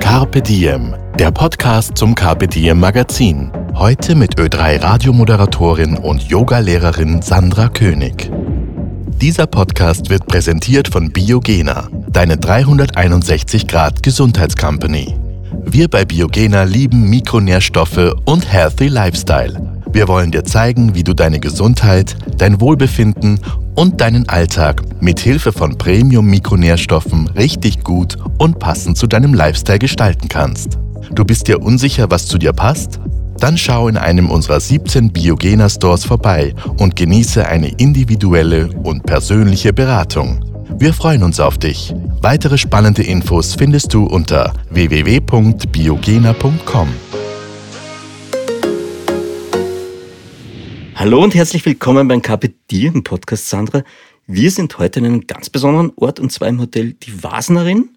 Carpe Diem, der Podcast zum Carpe Diem Magazin. Heute mit Ö3 Radiomoderatorin und Yogalehrerin Sandra König. Dieser Podcast wird präsentiert von Biogena, deine 361 Grad Gesundheitscompany. Wir bei Biogena lieben Mikronährstoffe und Healthy Lifestyle. Wir wollen dir zeigen, wie du deine Gesundheit, dein Wohlbefinden und deinen Alltag mit Hilfe von Premium-Mikronährstoffen richtig gut und passend zu deinem Lifestyle gestalten kannst. Du bist dir unsicher, was zu dir passt? Dann schau in einem unserer 17 Biogena Stores vorbei und genieße eine individuelle und persönliche Beratung. Wir freuen uns auf dich. Weitere spannende Infos findest du unter www.biogena.com. Hallo und herzlich willkommen beim Carpe Diem Podcast, Sandra. Wir sind heute in einem ganz besonderen Ort und zwar im Hotel Die Wasnerin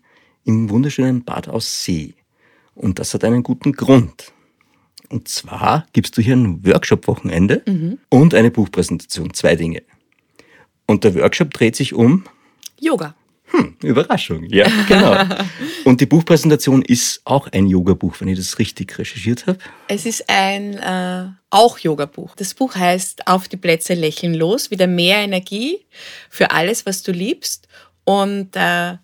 im wunderschönen Bad Aussee. Und das hat einen guten Grund. Und zwar gibst du hier ein Workshop-Wochenende und eine Buchpräsentation. Zwei Dinge. Und der Workshop dreht sich um Yoga. Hm, Überraschung. Ja, genau. und die Buchpräsentation ist auch ein Yoga-Buch, wenn ich das richtig recherchiert habe. Es ist ein äh, auch Yoga-Buch. Das Buch heißt Auf die Plätze lächeln los, wieder mehr Energie für alles, was du liebst. Und äh,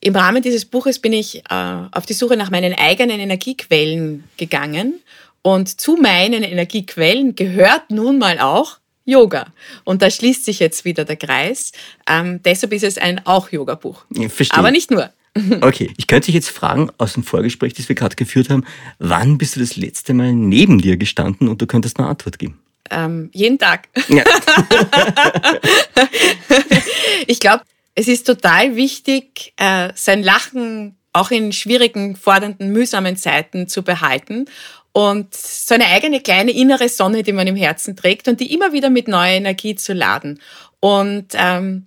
im Rahmen dieses Buches bin ich äh, auf die Suche nach meinen eigenen Energiequellen gegangen. Und zu meinen Energiequellen gehört nun mal auch Yoga. Und da schließt sich jetzt wieder der Kreis. Ähm, deshalb ist es ein auch Yoga-Buch. Ich verstehe. Aber nicht nur. Okay, ich könnte dich jetzt fragen, aus dem Vorgespräch, das wir gerade geführt haben, wann bist du das letzte Mal neben dir gestanden und du könntest eine Antwort geben? Ähm, jeden Tag. Ja. ich glaube, es ist total wichtig, äh, sein Lachen auch in schwierigen, fordernden, mühsamen Zeiten zu behalten und so eine eigene kleine innere Sonne, die man im Herzen trägt und die immer wieder mit neuer Energie zu laden. Und ähm,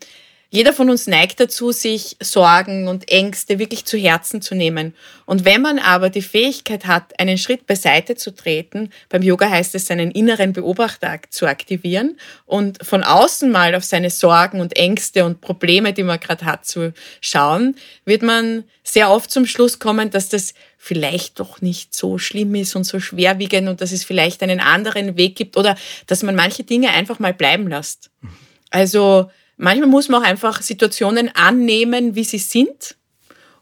jeder von uns neigt dazu, sich Sorgen und Ängste wirklich zu Herzen zu nehmen. Und wenn man aber die Fähigkeit hat, einen Schritt beiseite zu treten, beim Yoga heißt es, seinen inneren Beobachter zu aktivieren und von außen mal auf seine Sorgen und Ängste und Probleme, die man gerade hat, zu schauen, wird man sehr oft zum Schluss kommen, dass das vielleicht doch nicht so schlimm ist und so schwerwiegend und dass es vielleicht einen anderen Weg gibt oder dass man manche Dinge einfach mal bleiben lässt. Also manchmal muss man auch einfach Situationen annehmen, wie sie sind.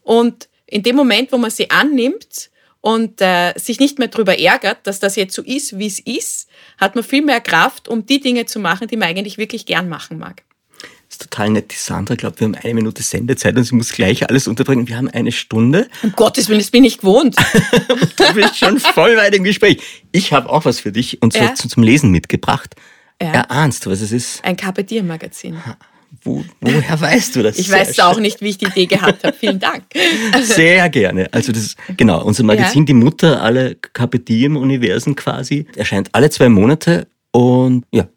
Und in dem Moment, wo man sie annimmt und äh, sich nicht mehr darüber ärgert, dass das jetzt so ist, wie es ist, hat man viel mehr Kraft, um die Dinge zu machen, die man eigentlich wirklich gern machen mag. Das ist total nett. Die Sandra glaubt, wir haben eine Minute Sendezeit und sie muss gleich alles unterbringen. Wir haben eine Stunde. Um Gottes Willen, das bin ich gewohnt. Du bist schon voll weit im Gespräch. Ich habe auch was für dich und Ja? zum Lesen mitgebracht. Ja. Erahnst du, was es ist? Ein Carpe Diem Magazin. Wo, woher weißt du das? Ich weiß auch nicht, wie ich die Idee gehabt habe. Vielen Dank. Sehr gerne. Also das, genau, unser Magazin, die Mutter aller Carpe Diem-Universen quasi, erscheint alle zwei Monate und ja,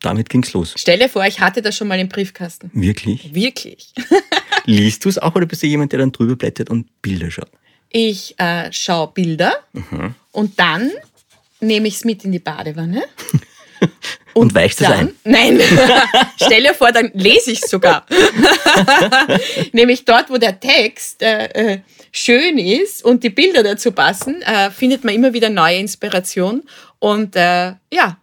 damit ging's los. Stell dir vor, ich hatte das schon mal im Briefkasten. Wirklich? Wirklich. Liest du es auch oder bist du jemand, der dann drüber blättert und Bilder schaut? Ich äh, schaue Bilder und dann nehme ich es mit in die Badewanne. Und weichst es ein? Nein, stell dir vor, dann lese ich es sogar. Nämlich dort, wo der Text äh, äh, schön ist und die Bilder dazu passen, äh, findet man immer wieder neue Inspiration. Und äh, ja,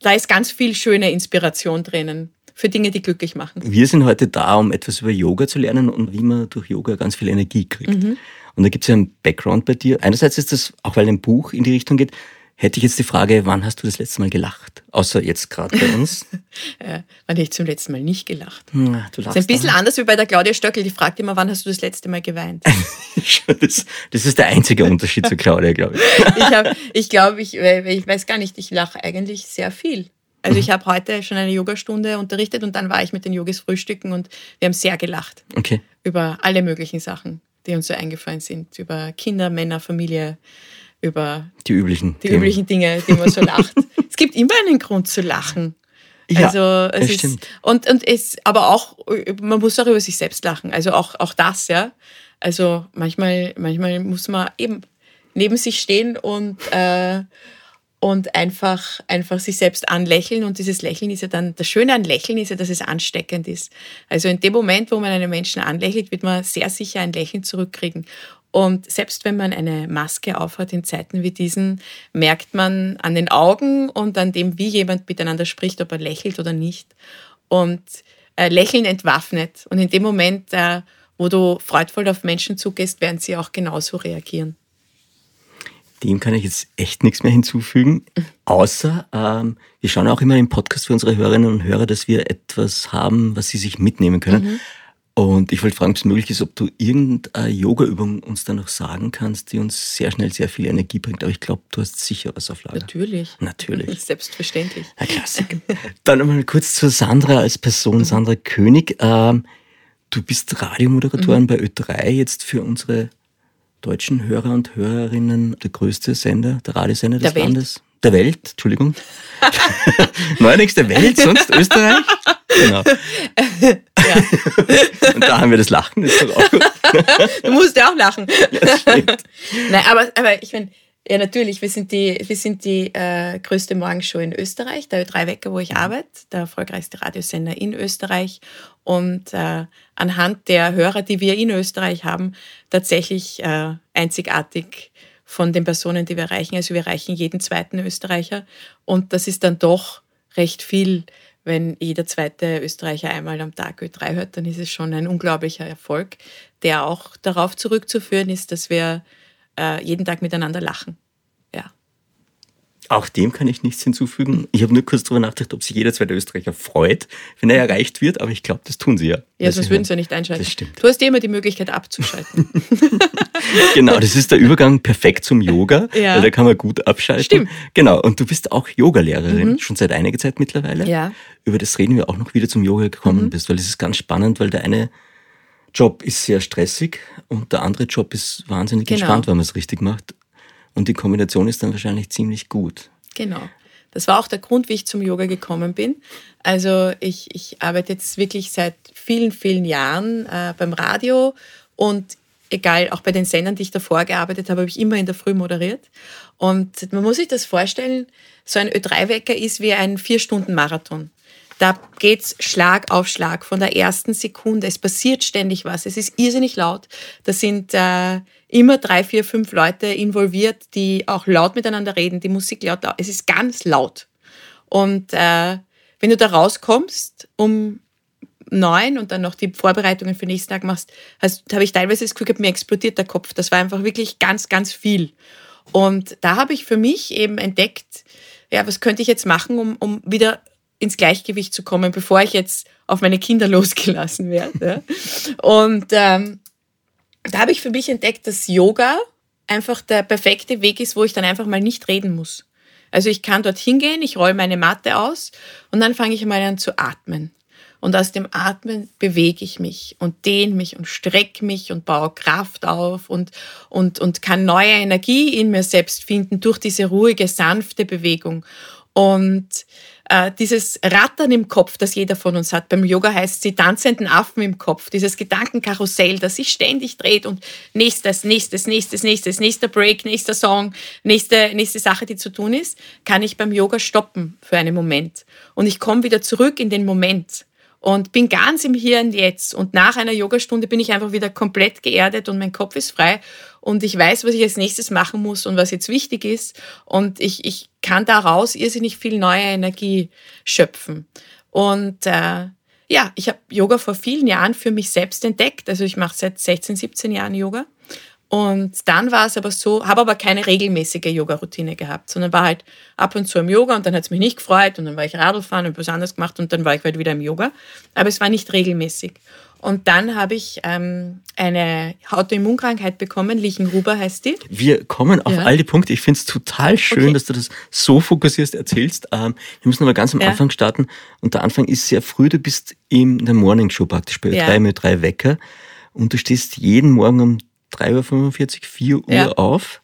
da ist ganz viel schöne Inspiration drinnen für Dinge, die glücklich machen. Wir sind heute da, um etwas über Yoga zu lernen und wie man durch Yoga ganz viel Energie kriegt. Und da gibt es ja einen Background bei dir. Einerseits ist das, auch weil ein Buch in die Richtung geht, hätte ich jetzt die Frage, wann hast du das letzte Mal gelacht? Außer jetzt gerade bei uns. Äh, wann habe ich zum letzten Mal nicht gelacht? Na, du Das lachst ist ein bisschen anders wie bei der Claudia Stöckel, die fragt immer, wann hast du das letzte Mal geweint? das, das ist der einzige Unterschied zu Claudia, glaube ich. ich habe, ich glaube, ich, ich weiß gar nicht, ich lache eigentlich sehr viel. Also ich habe heute schon eine Yogastunde unterrichtet und dann war ich mit den Yogis frühstücken und wir haben sehr gelacht Okay. über alle möglichen Sachen, die uns so eingefallen sind, über Kinder, Männer, Familie, über die üblichen, die Themen. üblichen Dinge, die man so lacht. es gibt immer einen Grund zu lachen. Ja, also es ist, stimmt. Und, und es, aber auch, man muss auch über sich selbst lachen. Also auch, auch das, ja. Also manchmal, manchmal muss man eben neben sich stehen und, äh, und einfach, einfach sich selbst anlächeln. Und dieses Lächeln ist ja dann, das Schöne an Lächeln ist ja, dass es ansteckend ist. Also in dem Moment, wo man einen Menschen anlächelt, wird man sehr sicher ein Lächeln zurückkriegen. Und selbst wenn man eine Maske aufhat in Zeiten wie diesen, merkt man an den Augen und an dem, wie jemand miteinander spricht, ob er lächelt oder nicht. Und äh, Lächeln entwaffnet. Und in dem Moment, äh, wo du freudvoll auf Menschen zugehst, werden sie auch genauso reagieren. Dem kann ich jetzt echt nichts mehr hinzufügen, außer ähm, wir schauen auch immer im Podcast für unsere Hörerinnen und Hörer, dass wir etwas haben, was sie sich mitnehmen können. Mhm. Und ich wollte fragen, ob es möglich ist, ob du irgendeine Yoga-Übung uns da noch sagen kannst, die uns sehr schnell sehr viel Energie bringt. Aber ich glaube, du hast sicher was auf Lager. Natürlich. Natürlich. Selbstverständlich. Ja, Klassik. Dann nochmal kurz zu Sandra als Person, Sandra König. Ähm, du bist Radiomoderatorin mhm. bei Ö3, jetzt für unsere deutschen Hörer und Hörerinnen der größte Sender, der Radiosender des der Landes. Der Welt, Entschuldigung. Neuerdings der Welt, sonst Österreich. Genau. Ja. Und da haben wir das Lachen, ist doch auch gut. Du musst ja auch lachen. Ja, stimmt. Nein, aber, aber ich meine, ja natürlich, wir sind die, wir sind die äh, größte Morgenshow in Österreich, der Ö3 Wecker, wo ich arbeite, der erfolgreichste Radiosender in Österreich. Und äh, anhand der Hörer, die wir in Österreich haben, tatsächlich äh, einzigartig von den Personen, die wir erreichen. Also wir erreichen jeden zweiten Österreicher. Und das ist dann doch recht viel wenn jeder zweite Österreicher einmal am Tag Ö3 hört, dann ist es schon ein unglaublicher Erfolg, der auch darauf zurückzuführen ist, dass wir äh, jeden Tag miteinander lachen. Auch dem kann ich nichts hinzufügen. Ich habe nur kurz darüber nachgedacht, ob sich jeder zweite Österreicher freut, wenn er erreicht wird, aber ich glaube, das tun sie ja. Ja, sonst würden sie ja nicht einschalten. Das stimmt. Du hast immer die Möglichkeit abzuschalten. genau, das ist der Übergang perfekt zum Yoga, ja. weil da kann man gut abschalten. Stimmt. Genau, und du bist auch Yogalehrerin, mhm. schon seit einiger Zeit mittlerweile. Ja. Über das reden wir auch noch wieder zum Yoga gekommen mhm. bist, weil es ist ganz spannend, weil der eine Job ist sehr stressig und der andere Job ist wahnsinnig genau. entspannt, wenn man es richtig macht. Und die Kombination ist dann wahrscheinlich ziemlich gut. Genau. Das war auch der Grund, wie ich zum Yoga gekommen bin. Also ich, ich arbeite jetzt wirklich seit vielen, vielen Jahren äh, beim Radio und egal, auch bei den Sendern, die ich davor gearbeitet habe, habe ich immer in der Früh moderiert. Und man muss sich das vorstellen, so ein Ö3-Wecker ist wie ein Vier-Stunden-Marathon. Da geht's Schlag auf Schlag von der ersten Sekunde. Es passiert ständig was. Es ist irrsinnig laut. Da sind äh, immer drei, vier, fünf Leute involviert, die auch laut miteinander reden, die Musik laut. Es ist ganz laut. Und äh, wenn du da rauskommst um neun und dann noch die Vorbereitungen für den nächsten Tag machst, habe ich teilweise das Gefühl gehabt, mir explodiert der Kopf. Das war einfach wirklich ganz, ganz viel. Und da habe ich für mich eben entdeckt, ja, was könnte ich jetzt machen, um, um wieder ins Gleichgewicht zu kommen, bevor ich jetzt auf meine Kinder losgelassen werde. Und ähm, da habe ich für mich entdeckt, dass Yoga einfach der perfekte Weg ist, wo ich dann einfach mal nicht reden muss. Also ich kann dort hingehen, ich roll meine Matte aus und dann fange ich mal an zu atmen. Und aus dem Atmen bewege ich mich und dehne mich und strecke mich und baue Kraft auf und, und, und kann neue Energie in mir selbst finden durch diese ruhige, sanfte Bewegung. Und äh, dieses Rattern im Kopf, das jeder von uns hat. Beim Yoga heißt es die tanzenden Affen im Kopf, dieses Gedankenkarussell, das sich ständig dreht und nächstes, nächstes, nächstes, nächstes, nächster Break, nächster Song, nächste, nächste Sache, die zu tun ist, kann ich beim Yoga stoppen für einen Moment. Und ich komme wieder zurück in den Moment und bin ganz im Hier und Jetzt. Und nach einer Yogastunde bin ich einfach wieder komplett geerdet und mein Kopf ist frei und ich weiß, was ich als nächstes machen muss und was jetzt wichtig ist. Und ich, ich kann daraus irrsinnig viel neue Energie schöpfen. Und äh, ja, ich habe Yoga vor vielen Jahren für mich selbst entdeckt. Also ich mache seit 16, 17 Jahren Yoga und dann war es aber so, habe aber keine regelmäßige Yoga-Routine gehabt, sondern war halt ab und zu im Yoga und dann hat es mich nicht gefreut und dann war ich Radlfahren und was anderes gemacht und dann war ich halt wieder im Yoga. Aber es war nicht regelmäßig. Und dann habe ich ähm, eine Autoimmunkrankheit bekommen, Lichenhuber heißt die. Wir kommen auf ja. all die Punkte. Ich finde es total schön, okay. dass du das so fokussierst erzählst. Ähm, wir müssen aber ganz am ja. Anfang starten. Und der Anfang ist sehr früh. Du bist in der Morning Show praktisch bei ja. 3 mit 3 Wecker. Und du stehst jeden Morgen um 3.45 Uhr, 4 Uhr ja. auf.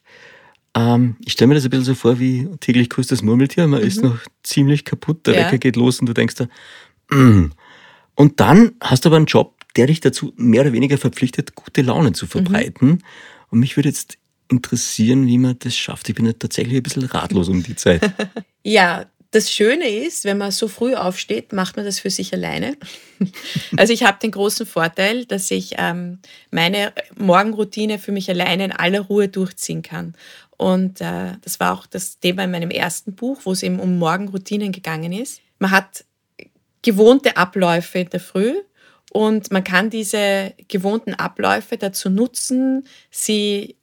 Ähm, ich stelle mir das ein bisschen so vor wie täglich grüßt das Murmeltier. Man mhm. ist noch ziemlich kaputt, der ja. Wecker geht los und du denkst da, mm. und dann hast du aber einen Job, der dich dazu mehr oder weniger verpflichtet, gute Laune zu verbreiten. Mhm. Und mich würde jetzt interessieren, wie man das schafft. Ich bin ja tatsächlich ein bisschen ratlos um die Zeit. ja, das Schöne ist, wenn man so früh aufsteht, macht man das für sich alleine. Also ich habe den großen Vorteil, dass ich ähm, meine Morgenroutine für mich alleine in aller Ruhe durchziehen kann. Und äh, das war auch das Thema in meinem ersten Buch, wo es eben um Morgenroutinen gegangen ist. Man hat gewohnte Abläufe in der Früh und man kann diese gewohnten Abläufe dazu nutzen, sie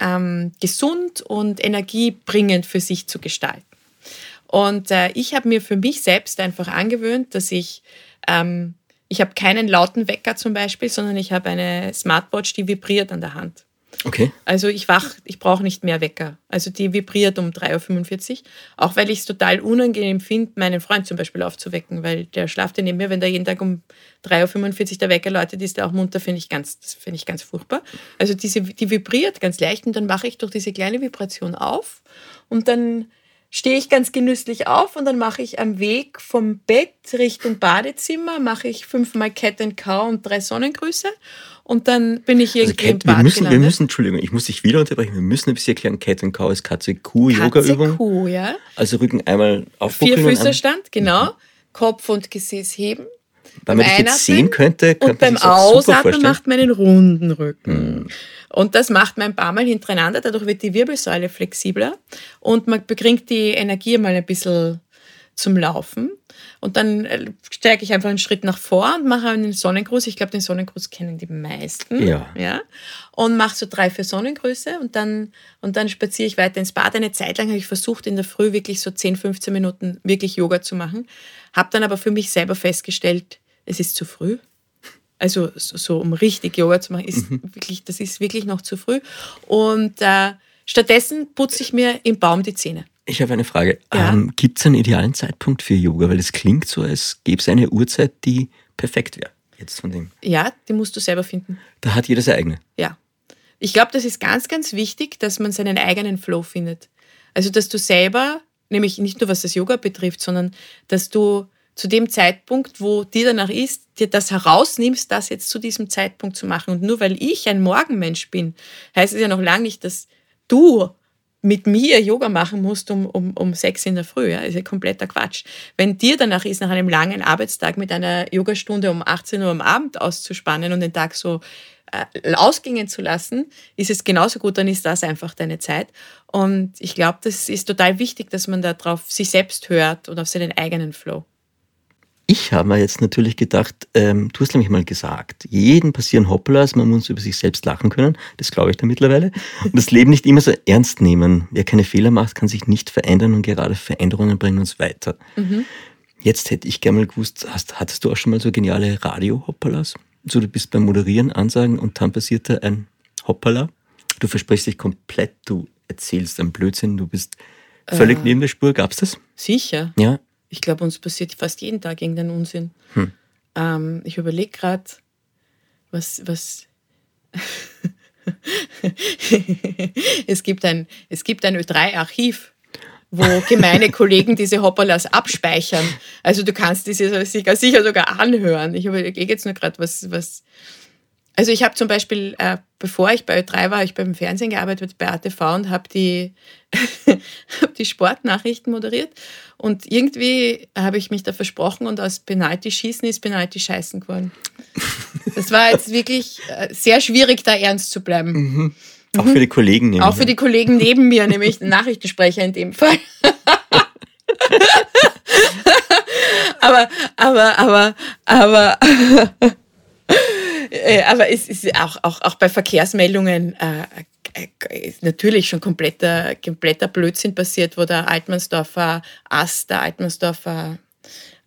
ähm, gesund und energiebringend für sich zu gestalten. Und äh, ich habe mir für mich selbst einfach angewöhnt, dass ich, ähm, ich habe keinen lauten Wecker zum Beispiel, sondern ich habe eine Smartwatch, die vibriert an der Hand. Okay. Also ich wach, ich brauche nicht mehr Wecker. Also die vibriert um 3.45 Uhr. Auch weil ich es total unangenehm finde, meinen Freund zum Beispiel aufzuwecken, weil der schlaft ja neben mir, wenn der jeden Tag um 3.45 Uhr der Wecker läutet, ist der auch munter, finde ich ganz, das finde ich ganz furchtbar. Also diese, die vibriert ganz leicht und dann wache ich durch diese kleine Vibration auf und dann stehe ich ganz genüsslich auf und dann mache ich am Weg vom Bett Richtung Badezimmer, mache ich fünfmal Cat and Cow und drei Sonnengrüße und dann bin ich irgendwie also Cat, im Bad wir müssen, wir müssen, Entschuldigung, ich muss dich wieder unterbrechen, wir müssen ein bisschen erklären, Cat and Cow ist Katze-Kuh-Yoga-Übung. Katze-Kuh, ja. Also Rücken einmal aufbuckeln. Vier Füßerstand, genau. Mhm. Kopf und Gesäß heben. Weil man dich jetzt sehen könnte, könnte und beim Ausatmen macht man einen runden Rücken. Mhm. Und das macht man ein paar Mal hintereinander, dadurch wird die Wirbelsäule flexibler und man bringt die Energie mal ein bisschen zum Laufen. Und dann äh, steige ich einfach einen Schritt nach vor und mache einen Sonnengruß. Ich glaube, den Sonnengruß kennen die meisten. Ja. ja? Und mache so drei, vier Sonnengrüße und dann, und dann spaziere ich weiter ins Bad. Eine Zeit lang habe ich versucht, in der Früh wirklich so 10, 15 Minuten wirklich Yoga zu machen. Habe dann aber für mich selber festgestellt, es ist zu früh. Also so, um richtig Yoga zu machen, ist mhm. wirklich, das ist wirklich noch zu früh. Und äh, stattdessen putze ich mir im Baum die Zähne. Ich habe eine Frage. Ja? Ähm, Gibt es einen idealen Zeitpunkt für Yoga? Weil es klingt so, als gäbe es eine Uhrzeit, die perfekt wäre. Jetzt von dem. Ja, die musst du selber finden. Da hat jeder seine eigene. Ja. Ich glaube, das ist ganz, ganz wichtig, dass man seinen eigenen Flow findet. Also, dass du selber, nämlich nicht nur was das Yoga betrifft, sondern dass du zu dem Zeitpunkt, wo dir danach ist, dir das herausnimmst, das jetzt zu diesem Zeitpunkt zu machen. Und nur weil ich ein Morgenmensch bin, heißt es ja noch lange nicht, dass du mit mir Yoga machen musst um, um, um sechs in der Früh. Ja, ist ja kompletter Quatsch. Wenn dir danach ist, nach einem langen Arbeitstag mit einer Yogastunde um 18 Uhr am Abend auszuspannen und den Tag so äh, ausgingen zu lassen, ist es genauso gut, dann ist das einfach deine Zeit. Und ich glaube, das ist total wichtig, dass man darauf sich selbst hört und auf seinen eigenen Flow. Ich habe mir jetzt natürlich gedacht, ähm, du hast nämlich mal gesagt, jeden passieren Hoppelas, man muss über sich selbst lachen können. Das glaube ich da mittlerweile. Und das Leben nicht immer so ernst nehmen. Wer keine Fehler macht, kann sich nicht verändern und gerade Veränderungen bringen uns weiter. Mhm. Jetzt hätte ich gerne mal gewusst, hast, hattest du auch schon mal so geniale Radio-Hoppalas? So, du bist beim Moderieren, Ansagen und dann passiert da ein Hoppala. Du versprichst dich komplett, du erzählst einen Blödsinn, du bist völlig äh, neben der Spur. Gab's das? Sicher. Ja. Ich glaube, uns passiert fast jeden Tag irgendein Unsinn. Hm. Ähm, ich überlege gerade, was, was. es gibt ein, es gibt ein Ö3-Archiv, wo gemeine Kollegen diese Hoppalas abspeichern. Also du kannst diese sicher sogar anhören. Ich überlege jetzt nur gerade, was, was, also ich habe zum Beispiel, äh, bevor ich bei Ö3 war, ich beim Fernsehen gearbeitet bei ATV und habe die, hab die Sportnachrichten moderiert. Und irgendwie habe ich mich da versprochen und aus Penalty schießen ist Penalty scheißen geworden. Das war jetzt wirklich äh, sehr schwierig, da ernst zu bleiben. Mhm. Auch für die Kollegen neben Auch für die Kollegen neben mir, nämlich den Nachrichtensprecher in dem Fall. aber, aber, aber, aber, äh, aber es ist auch, auch, auch bei Verkehrsmeldungen äh, äh, natürlich schon kompletter, kompletter Blödsinn passiert, wo der Altmannsdorfer Ast, der Altmannsdorfer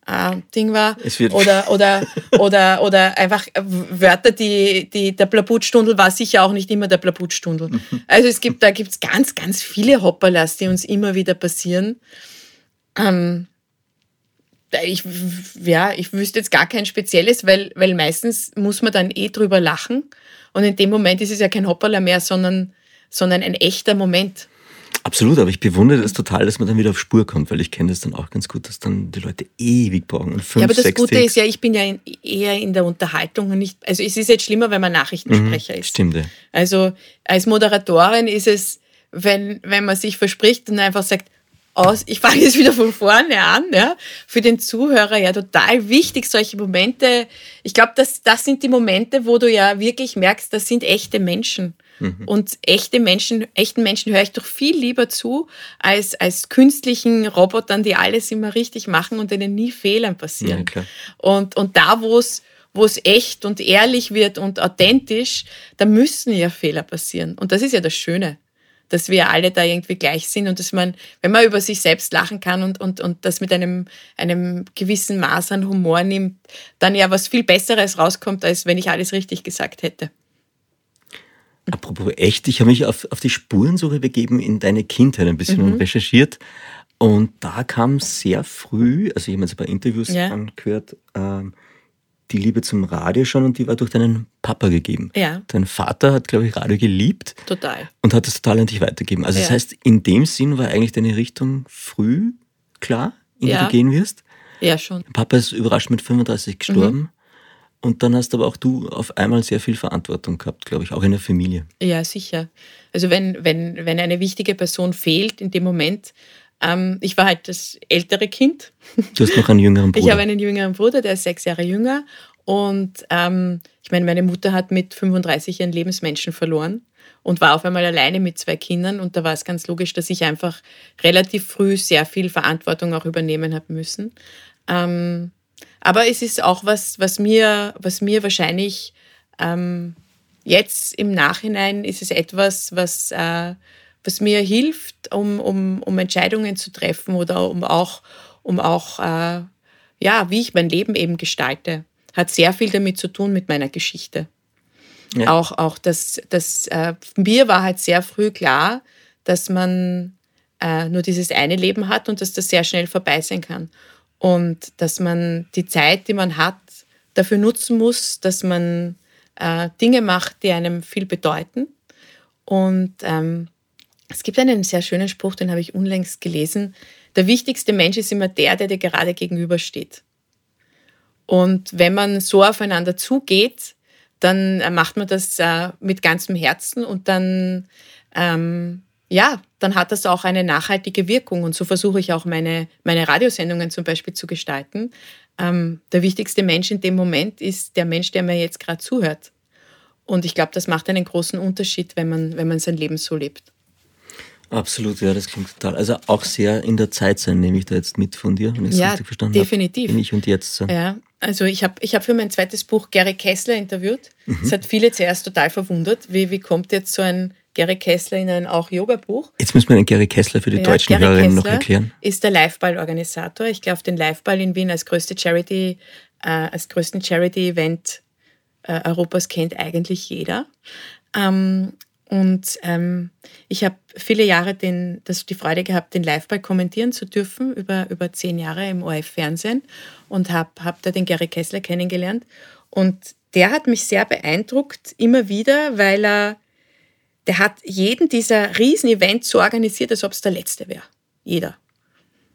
äh, Ding war. Oder, oder, oder, oder einfach Wörter, die, die der Plaputstundel war sicher auch nicht immer der Plaputstundel. Mhm. Also es gibt, da gibt es ganz, ganz viele Hopperlas, die uns immer wieder passieren. Ähm, ich, ja, ich wüsste jetzt gar kein spezielles, weil, weil meistens muss man dann eh drüber lachen. Und in dem Moment ist es ja kein Hoppala mehr, sondern, sondern ein echter Moment. Absolut, aber ich bewundere das total, dass man dann wieder auf Spur kommt, weil ich kenne das dann auch ganz gut, dass dann die Leute ewig brauchen. Fünf, ja, aber das Gute Takes. ist ja, ich bin ja in, eher in der Unterhaltung und nicht, also es ist jetzt schlimmer, wenn man Nachrichtensprecher ist. Stimmt, ja. Also als Moderatorin ist es, wenn, wenn man sich verspricht und einfach sagt, aus, ich fange jetzt wieder von vorne an, ja, für den Zuhörer ja total wichtig, solche Momente. Ich glaube, das, das sind die Momente, wo du ja wirklich merkst, das sind echte Menschen. Und echte Menschen, echten Menschen höre ich doch viel lieber zu, als, als künstlichen Robotern, die alles immer richtig machen und denen nie Fehlern passieren. Ja. Und, und da, wo es wo es echt und ehrlich wird und authentisch, da müssen ja Fehler passieren. Und das ist ja das Schöne, dass wir alle da irgendwie gleich sind und dass man, wenn man über sich selbst lachen kann und, und, und das mit einem, einem gewissen Maß an Humor nimmt, dann ja was viel Besseres rauskommt, als wenn ich alles richtig gesagt hätte. Apropos echt, ich habe mich auf, auf die Spurensuche begeben in deine Kindheit ein bisschen Mhm. und recherchiert. Und da kam sehr früh, also ich habe jetzt ein paar Interviews Ja. angehört, ähm, die Liebe zum Radio schon und die war durch deinen Papa gegeben. Ja. Dein Vater hat, glaube ich, Radio geliebt Total. und hat es total an dich weitergegeben. Also das Ja. heißt, in dem Sinn war eigentlich deine Richtung früh klar, in die Ja. du gehen wirst. Ja, schon. Papa ist überrascht mit 35 gestorben. Mhm. Und dann hast aber auch du auf einmal sehr viel Verantwortung gehabt, glaube ich, auch in der Familie. Ja, sicher. Also wenn, wenn, wenn eine wichtige Person fehlt in dem Moment, ähm, ich war halt das ältere Kind. Du hast noch einen jüngeren Bruder. Ich habe einen jüngeren Bruder, der ist sechs Jahre jünger. Und ähm, ich meine, meine Mutter hat mit 35 ihren Lebensmenschen verloren und war auf einmal alleine mit zwei Kindern. Und da war es ganz logisch, dass ich einfach relativ früh sehr viel Verantwortung auch übernehmen habe müssen. Ähm, aber es ist auch was, was mir, was mir wahrscheinlich ähm, jetzt im Nachhinein ist es etwas, was, äh, was mir hilft, um, um, um Entscheidungen zu treffen oder um auch, um auch äh, ja, wie ich mein Leben eben gestalte. Hat sehr viel damit zu tun mit meiner Geschichte. Ja. Auch, auch das, das äh, mir war halt sehr früh klar, dass man äh, nur dieses eine Leben hat und dass das sehr schnell vorbei sein kann. Und dass man die Zeit, die man hat, dafür nutzen muss, dass man äh, Dinge macht, die einem viel bedeuten. Und ähm, es gibt einen sehr schönen Spruch, den habe ich unlängst gelesen. Der wichtigste Mensch ist immer der, der dir gerade gegenübersteht. Und wenn man so aufeinander zugeht, dann äh, macht man das äh, mit ganzem Herzen und dann, ähm, ja, dann hat das auch eine nachhaltige Wirkung. Und so versuche ich auch meine, meine Radiosendungen zum Beispiel zu gestalten. Ähm, der wichtigste Mensch in dem Moment ist der Mensch, der mir jetzt gerade zuhört. Und ich glaube, das macht einen großen Unterschied, wenn man, wenn man sein Leben so lebt. Absolut, ja, das klingt total. Also auch sehr in der Zeit sein, nehme ich da jetzt mit von dir, wenn ich es Ja, richtig verstanden definitiv. habe. In ich und jetzt sein. Ja, also ich habe ich hab für mein zweites Buch Gary Kessler interviewt. Mhm. Das hat viele zuerst total verwundert. Wie, wie kommt jetzt so ein Gary Kessler in ein auch Yoga-Buch? Jetzt müssen wir den Gary Kessler für die Ja, deutschen Gary Hörerinnen noch Kessler erklären. Ist der Liveball-Organisator. Ich glaube, den Liveball in Wien als größte Charity, äh, als größten Charity-Event äh, Europas kennt eigentlich jeder. Ähm, und ähm, ich habe viele Jahre den, das, die Freude gehabt, den Liveball kommentieren zu dürfen, über, über zehn Jahre im ORF-Fernsehen und habe hab da den Gary Kessler kennengelernt. Und der hat mich sehr beeindruckt, immer wieder, weil er, der hat jeden dieser Riesen-Events so organisiert, als ob es der letzte wäre. Jeder.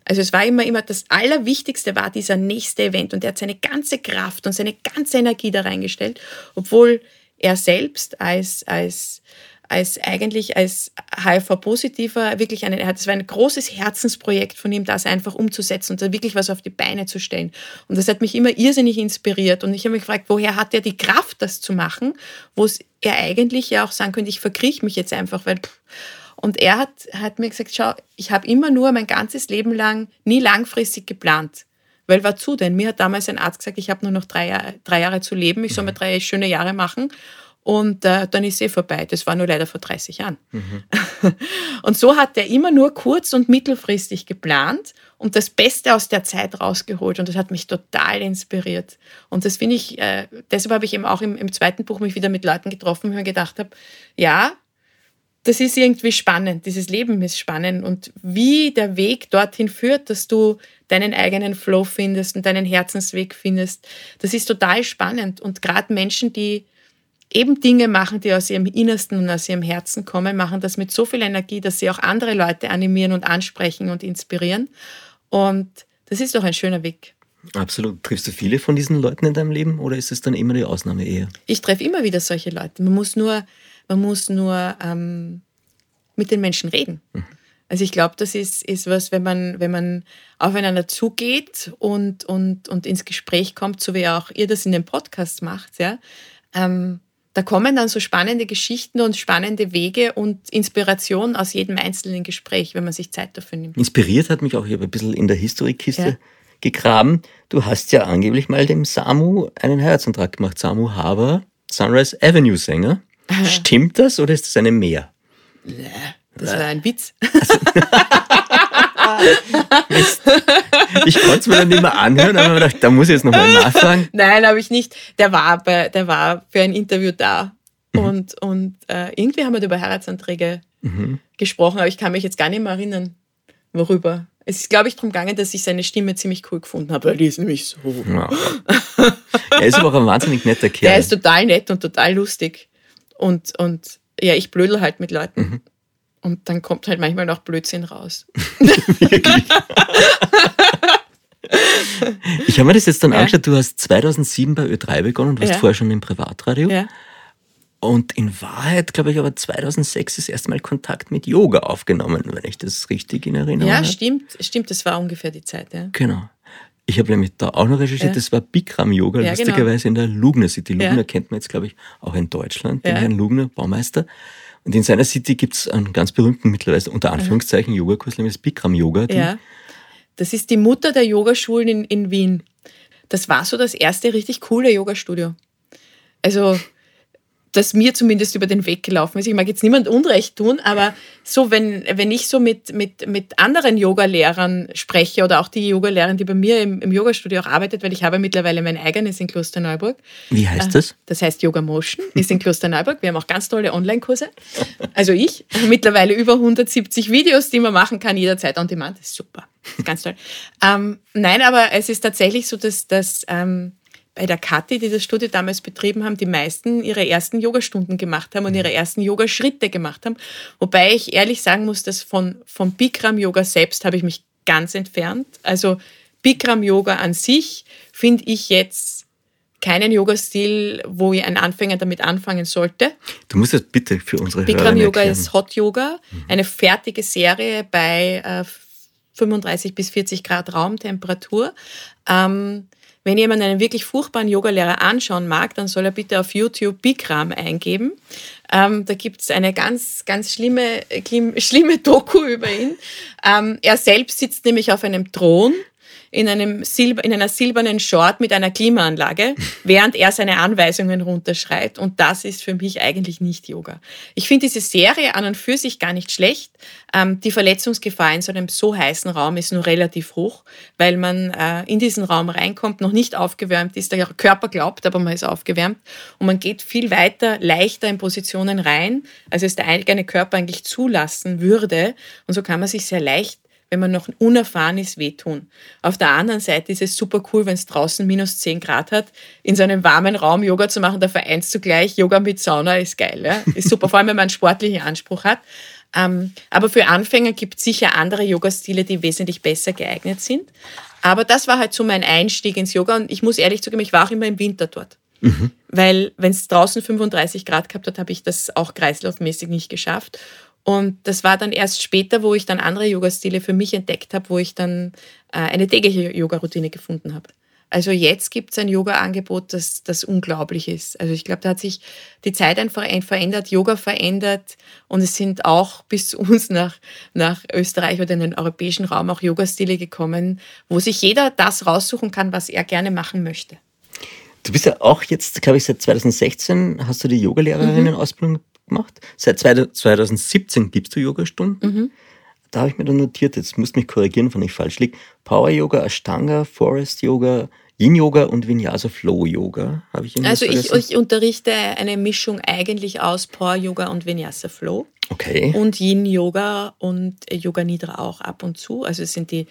Also es war immer, immer das Allerwichtigste war dieser nächste Event und er hat seine ganze Kraft und seine ganze Energie da reingestellt, obwohl er selbst als, als, als eigentlich als HIV-Positiver wirklich einen, hat, es war ein großes Herzensprojekt von ihm, das einfach umzusetzen und da wirklich was auf die Beine zu stellen. Und das hat mich immer irrsinnig inspiriert und ich habe mich gefragt, woher hat er die Kraft, das zu machen, wo es er eigentlich ja auch sagen könnte, ich verkrieche mich jetzt einfach, weil pff, und er hat, hat mir gesagt, schau, ich habe immer nur mein ganzes Leben lang nie langfristig geplant. Weil wozu denn? Mir hat damals ein Arzt gesagt, ich habe nur noch drei drei Jahre zu leben, ich soll mir drei schöne Jahre machen und äh, dann ist eh vorbei. Das war nur leider vor 30 Jahren. und so hat er immer nur kurz- und mittelfristig geplant und das Beste aus der Zeit rausgeholt und das hat mich total inspiriert. Und das finde ich, äh, deshalb habe ich eben auch im, im zweiten Buch mich wieder mit Leuten getroffen, wo ich mir gedacht habe, ja, das ist irgendwie spannend, dieses Leben ist spannend und wie der Weg dorthin führt, dass du deinen eigenen Flow findest und deinen Herzensweg findest, das ist total spannend und gerade Menschen, die eben Dinge machen, die aus ihrem Innersten und aus ihrem Herzen kommen, machen das mit so viel Energie, dass sie auch andere Leute animieren und ansprechen und inspirieren. Und das ist doch ein schöner Weg. Absolut. Triffst du viele von diesen Leuten in deinem Leben oder ist es dann immer die Ausnahme eher? Ich treffe immer wieder solche Leute. Man muss nur, man muss nur ähm, mit den Menschen reden. Mhm. Also ich glaube, das ist, ist was, wenn man, wenn man aufeinander zugeht und, und, und ins Gespräch kommt, so wie auch ihr das in dem Podcast macht, ja, ähm, da kommen dann so spannende Geschichten und spannende Wege und Inspiration aus jedem einzelnen Gespräch, wenn man sich Zeit dafür nimmt. Inspiriert hat mich auch, ich habe ein bisschen in der Historikiste ja. gegraben. Du hast ja angeblich mal dem Samu einen Heiratsantrag gemacht. Samu Haber, Sunrise Avenue Sänger. Stimmt das oder ist das eine Mehr? Das war ein Witz. ich konnte es mir dann nicht mehr anhören, aber ich dachte, da muss ich jetzt nochmal nachfragen. Nein, habe ich nicht. Der war, bei, der war für ein Interview da. Mhm. Und, und äh, irgendwie haben wir über Heiratsanträge mhm. gesprochen, aber ich kann mich jetzt gar nicht mehr erinnern, worüber. Es ist, glaube ich, darum gegangen, dass ich seine Stimme ziemlich cool gefunden habe, weil die ist nämlich so. Ja. er ist aber auch ein wahnsinnig netter Kerl. Der ist total nett und total lustig. Und, und ja, ich blödel halt mit Leuten. Mhm. Und dann kommt halt manchmal noch Blödsinn raus. Wirklich? ich habe mir das jetzt dann ja. angeschaut, du hast 2007 bei Ö3 begonnen und warst ja. vorher schon im Privatradio. Ja. Und in Wahrheit, glaube ich, aber 2006 das erste Mal Kontakt mit Yoga aufgenommen, wenn ich das richtig in Erinnerung habe. Ja, stimmt, stimmt, das war ungefähr die Zeit, ja. Genau. Ich habe nämlich da auch noch recherchiert, ja. das war Bikram Yoga, ja, genau. lustigerweise genau. in der Lugner City. Lugner kennt man jetzt, glaube ich, auch in Deutschland, den Herrn Lugner, Baumeister. Und in seiner City gibt es einen ganz berühmten, mittlerweile unter Anführungszeichen, mhm. Yogakurs, nämlich das Bikram Yoga. Ja. Das ist die Mutter der Yogaschulen in, in Wien. Das war so das erste richtig coole Yogastudio. Also das mir zumindest über den Weg gelaufen ist. Ich mag jetzt niemand Unrecht tun, aber so, wenn, wenn ich so mit, mit, mit anderen Yogalehrern spreche oder auch die Yogalehrerin, die bei mir im, im Yogastudio auch arbeitet, weil ich habe mittlerweile mein eigenes in Klosterneuburg. Wie heißt das? Äh, das heißt Yoga Motion, ist in Klosterneuburg. Wir haben auch ganz tolle Online-Kurse. Also ich, mittlerweile über 170 Videos, die man machen kann, jederzeit on demand. Das ist super. Ganz toll. Ähm, nein, aber es ist tatsächlich so, dass, dass ähm, bei der Kathi, die das Studio damals betrieben haben, die meisten ihre ersten Yogastunden gemacht haben und ihre ersten Yogaschritte gemacht haben. Wobei ich ehrlich sagen muss, dass von, vom Bikram Yoga selbst habe ich mich ganz entfernt. Also Bikram Yoga an sich finde ich jetzt keinen Yoga-Stil, wo ein Anfänger damit anfangen sollte. Du musst das bitte für unsere Bikram Yoga erklären. ist Hot Yoga, mhm. eine fertige Serie bei äh, 35 bis 40 Grad Raumtemperatur. Ähm, wenn jemand einen wirklich furchtbaren Yogalehrer anschauen mag, dann soll er bitte auf YouTube Bikram eingeben. Ähm, da es eine ganz, ganz schlimme, schlimme Doku über ihn. Ähm, er selbst sitzt nämlich auf einem Thron in, einem Silber, in einer silbernen Short mit einer Klimaanlage, während er seine Anweisungen runterschreit. Und das ist für mich eigentlich nicht Yoga. Ich finde diese Serie an und für sich gar nicht schlecht. Ähm, die Verletzungsgefahr in so einem so heißen Raum ist nur relativ hoch, weil man äh, in diesen Raum reinkommt, noch nicht aufgewärmt ist. Der Körper glaubt, aber man ist aufgewärmt. Und man geht viel weiter, leichter in Positionen rein, als es der eigene Körper eigentlich zulassen würde. Und so kann man sich sehr leicht wenn man noch unerfahren ist, wehtun. Auf der anderen Seite ist es super cool, wenn es draußen minus 10 Grad hat, in so einem warmen Raum Yoga zu machen, da vereinst du gleich, Yoga mit Sauna ist geil. Ja? Ist super, vor allem wenn man einen sportlichen Anspruch hat. Ähm, aber für Anfänger gibt es sicher andere Yoga-Stile, die wesentlich besser geeignet sind. Aber das war halt so mein Einstieg ins Yoga und ich muss ehrlich zugeben, ich war auch immer im Winter dort. Mhm. Weil wenn es draußen 35 Grad gehabt hat, habe ich das auch kreislaufmäßig nicht geschafft. Und das war dann erst später, wo ich dann andere Yoga-Stile für mich entdeckt habe, wo ich dann äh, eine tägliche Yoga-Routine gefunden habe. Also jetzt gibt es ein Yoga-Angebot, das, das unglaublich ist. Also ich glaube, da hat sich die Zeit einfach verändert, Yoga verändert und es sind auch bis zu uns nach, nach Österreich oder in den europäischen Raum auch Yoga-Stile gekommen, wo sich jeder das raussuchen kann, was er gerne machen möchte. Du bist ja auch jetzt, glaube ich, seit 2016 hast du die Yogalehrerinnen-Ausbildung gemacht. Seit 2017 gibst du Yogastunden. Mhm. Da habe ich mir dann notiert, jetzt musst du mich korrigieren, wenn ich falsch liege. Power Yoga, Ashtanga, Forest Yoga, Yin Yoga und Vinyasa Flow Yoga. Habe ich Also ich, ich, unterrichte eine Mischung eigentlich aus Power Yoga und Vinyasa Flow. Okay. Und Yin Yoga und Yoga Nidra auch ab und zu. Also es sind die,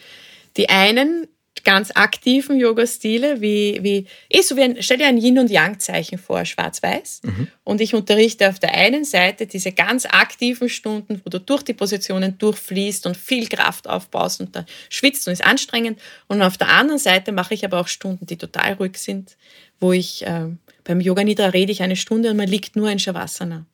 die einen ganz aktiven Yoga-Stile, wie, wie eh so wie ein, stell dir ein Yin- und Yang-Zeichen vor, schwarz-weiß. Mhm. Und ich unterrichte auf der einen Seite diese ganz aktiven Stunden, wo du durch die Positionen durchfließt und viel Kraft aufbaust und da schwitzt und ist anstrengend. Und auf der anderen Seite mache ich aber auch Stunden, die total ruhig sind, wo ich äh, beim Yoga Nidra rede ich eine Stunde und man liegt nur in Shavasana.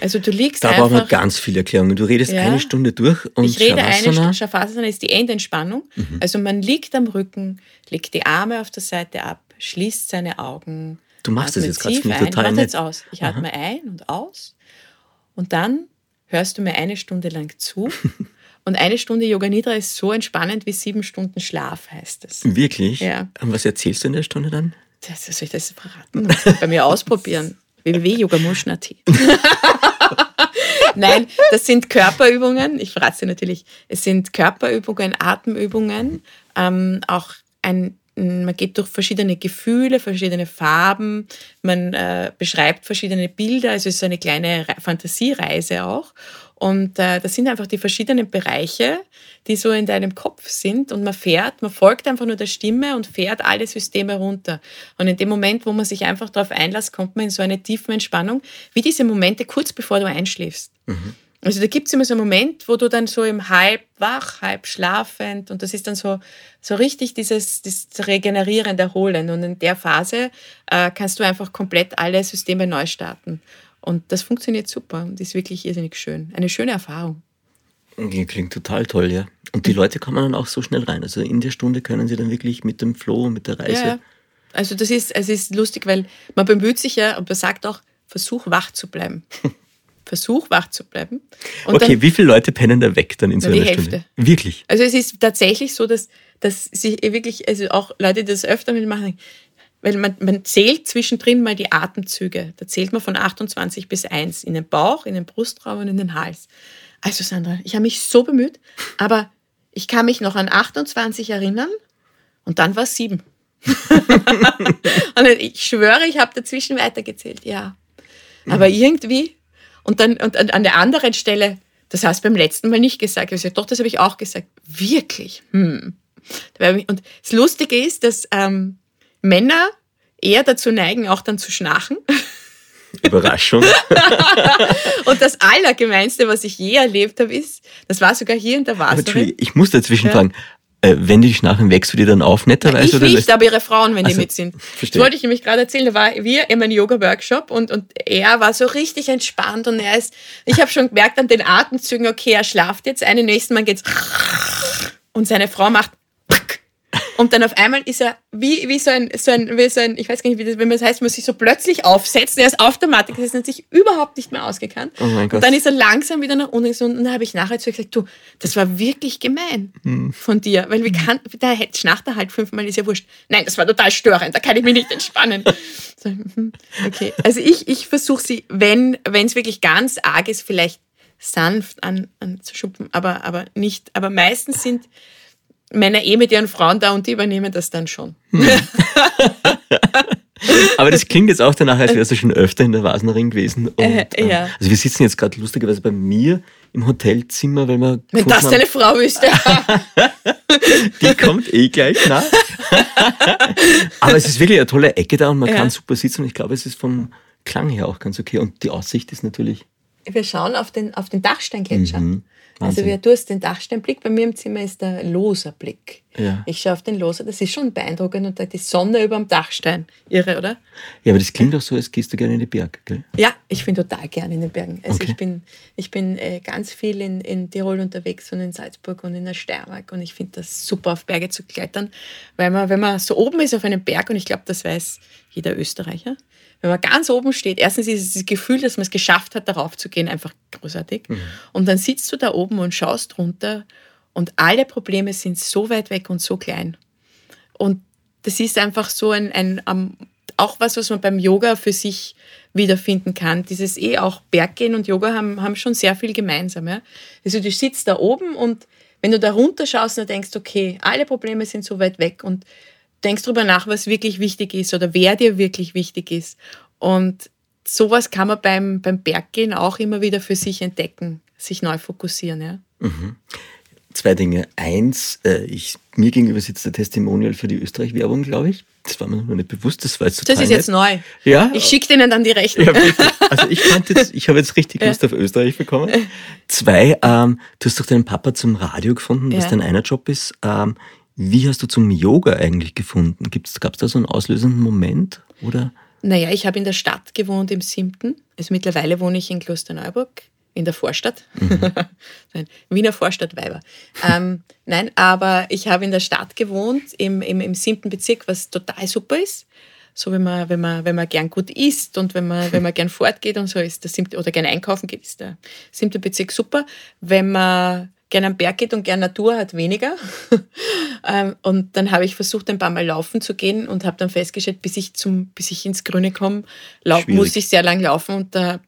Also du liegst da einfach... Da brauchen wir ganz viele Erklärungen. Du redest ja, eine Stunde durch und Ich rede Shavasana. eine Stunde. Shavasana ist die Endentspannung. Mhm. Also man liegt am Rücken, legt die Arme auf der Seite ab, schließt seine Augen. Du machst das jetzt gerade total ein. nett. jetzt aus. Ich atme Aha. ein und aus und dann hörst du mir eine Stunde lang zu. Und eine Stunde Yoga Nidra ist so entspannend wie sieben Stunden Schlaf, heißt es. Wirklich? Ja. Und was erzählst du in der Stunde dann? Das soll ich das verraten? Bei mir ausprobieren www.yogamotion.at. Nein, das sind Körperübungen. Ich verrate natürlich. Es sind Körperübungen, Atemübungen, ähm, auch ein man geht durch verschiedene Gefühle, verschiedene Farben, man äh, beschreibt verschiedene Bilder, also es ist so eine kleine Fantasiereise auch. Und äh, das sind einfach die verschiedenen Bereiche, die so in deinem Kopf sind. Und man fährt, man folgt einfach nur der Stimme und fährt alle Systeme runter. Und in dem Moment, wo man sich einfach darauf einlässt, kommt man in so eine tiefe Entspannung, wie diese Momente kurz bevor du einschläfst. Mhm. Also da gibt es immer so einen Moment, wo du dann so im halb wach, halb schlafend und das ist dann so, so richtig dieses, dieses regenerierende Erholen. Und in der Phase äh, kannst du einfach komplett alle Systeme neu starten. Und das funktioniert super und ist wirklich irrsinnig schön. Eine schöne Erfahrung. Klingt total toll, ja. Und die Leute kommen dann auch so schnell rein. Also in der Stunde können sie dann wirklich mit dem Flow, mit der Reise. Ja, also das ist, es ist lustig, weil man bemüht sich ja und man sagt auch, versuch wach zu bleiben. Versuch wach zu bleiben. Und okay, dann, wie viele Leute pennen da weg dann in so einer die Stunde? Hälfte. Wirklich? Also es ist tatsächlich so, dass, dass sich wirklich, also auch Leute, die das öfter machen, weil man, man zählt zwischendrin mal die Atemzüge. Da zählt man von 28 bis 1 in den Bauch, in den Brustraum und in den Hals. Also Sandra, ich habe mich so bemüht, aber ich kann mich noch an 28 erinnern und dann war es 7. und ich schwöre, ich habe dazwischen weitergezählt, ja. Aber mhm. irgendwie, und dann und an der anderen Stelle, das hast du beim letzten Mal nicht gesagt. Ich habe gesagt, doch, das habe ich auch gesagt. Wirklich? Hm. Und das Lustige ist, dass ähm, Männer eher dazu neigen, auch dann zu schnarchen. Überraschung. und das Allergemeinste, was ich je erlebt habe, ist, das war sogar hier in der Wasserin. Ich muss dazwischen ja. fragen, äh, wenn die schnarchen, wächst du dir dann auf, netterweise? Ich nicht, aber ihre Frauen, wenn also, die mit sind. Verstehe. Das wollte ich nämlich gerade erzählen. Da war wir in meinem Yoga-Workshop und, und er war so richtig entspannt und er ist, ich habe schon gemerkt an den Atemzügen, okay, er schlaft jetzt, einen nächsten Mal geht's und seine Frau macht und dann auf einmal ist er wie, wie, so, ein, so, ein, wie so ein, ich weiß gar nicht, wie das, wenn man das heißt, man sich so plötzlich aufsetzt. Er ist auf der Matte gesessen, hat sich überhaupt nicht mehr ausgekannt. Oh mein Gott. Und dann ist er langsam wieder nach unten gesunken. Und dann habe ich nachher zu gesagt, du, das war wirklich gemein hm. von dir. Weil wie kann, da schnarcht er halt fünfmal, ist ja wurscht. Nein, das war total störend, da kann ich mich nicht entspannen. so, hm, okay. Also ich, ich versuche sie, wenn es wirklich ganz arg ist, vielleicht sanft an, anzuschuppen, aber, aber nicht, aber meistens sind Männer eh mit ihren Frauen da und die übernehmen das dann schon. Hm. Aber das klingt jetzt auch danach, als wärst du schon öfter in der Vasenring gewesen. Und, äh, ja. Ähm, also wir sitzen jetzt gerade lustigerweise bei mir im Hotelzimmer, weil wir. Wenn das haben, deine Frau wüsste. die kommt eh gleich nach. Aber es ist wirklich eine tolle Ecke da und man ja. kann super sitzen und ich glaube, es ist vom Klang her auch ganz okay. Und die Aussicht ist natürlich. Wir schauen auf den, auf den Dachsteingletscher. Mhm. Also wir, du hast den Dachsteinblick, bei mir im Zimmer ist der Loserblick. Ja. Ich schaue auf den Loser, das ist schon beeindruckend und da die Sonne über dem Dachstein. Irre, oder? Ja, aber das klingt doch so, als gehst du gerne in die Berge, gell? Ja, ich bin total gerne in den Bergen. Also okay. ich bin, ich bin äh, ganz viel in, in Tirol unterwegs und in Salzburg und in der Steiermark und ich finde das super, auf Berge zu klettern, weil man, wenn man so oben ist auf einem Berg und ich glaube, das weiß jeder Österreicher, wenn man ganz oben steht, erstens ist das Gefühl, dass man es geschafft hat, darauf zu gehen, einfach großartig. Mhm. Und dann sitzt du da oben und schaust runter und alle Probleme sind so weit weg und so klein. Und das ist einfach so ein, ein um, auch was, was man beim Yoga für sich wiederfinden kann. Dieses eh auch Berggehen und Yoga haben, haben schon sehr viel gemeinsam. Ja? Also du sitzt da oben und wenn du da runter schaust und denkst, okay, alle Probleme sind so weit weg und denkst drüber nach, was wirklich wichtig ist oder wer dir wirklich wichtig ist. Und sowas kann man beim, beim Berggehen auch immer wieder für sich entdecken, sich neu fokussieren. Ja. Mhm. Zwei Dinge. Eins, äh, ich, mir gegenüber sitzt der Testimonial für die Österreich-Werbung, glaube ich. Das war mir noch nicht bewusst, das war jetzt total Das ist jetzt neu. Ja. Ich schicke denen dann die Rechnung. Ja, Also ich fand jetzt, ich habe jetzt richtig Lust auf Österreich bekommen. Zwei, ähm, du hast doch deinen Papa zum Radio gefunden, was ja. dein einer Job ist. Ähm, wie hast du zum Yoga eigentlich gefunden? Gab es da so einen auslösenden Moment? Oder? Naja, ich habe in der Stadt gewohnt, im Siebten. Also mittlerweile wohne ich in Klosterneuburg, in der Vorstadt. Mhm. nein, Wiener Vorstadt Weiber. ähm, nein, aber ich habe in der Stadt gewohnt, im, im, im siebten Bezirk, was total super ist. So, wenn man, wenn man, wenn man gern gut isst und wenn man, wenn man gern fortgeht und so ist der siebte, oder gern einkaufen geht, ist der siebte Bezirk super. Wenn man gern am Berg geht und gern Natur hat, weniger. Ähm, und dann habe ich versucht, ein paar Mal laufen zu gehen und habe dann festgestellt, bis ich, zum, bis ich ins Grüne komme, muss ich sehr lang laufen und da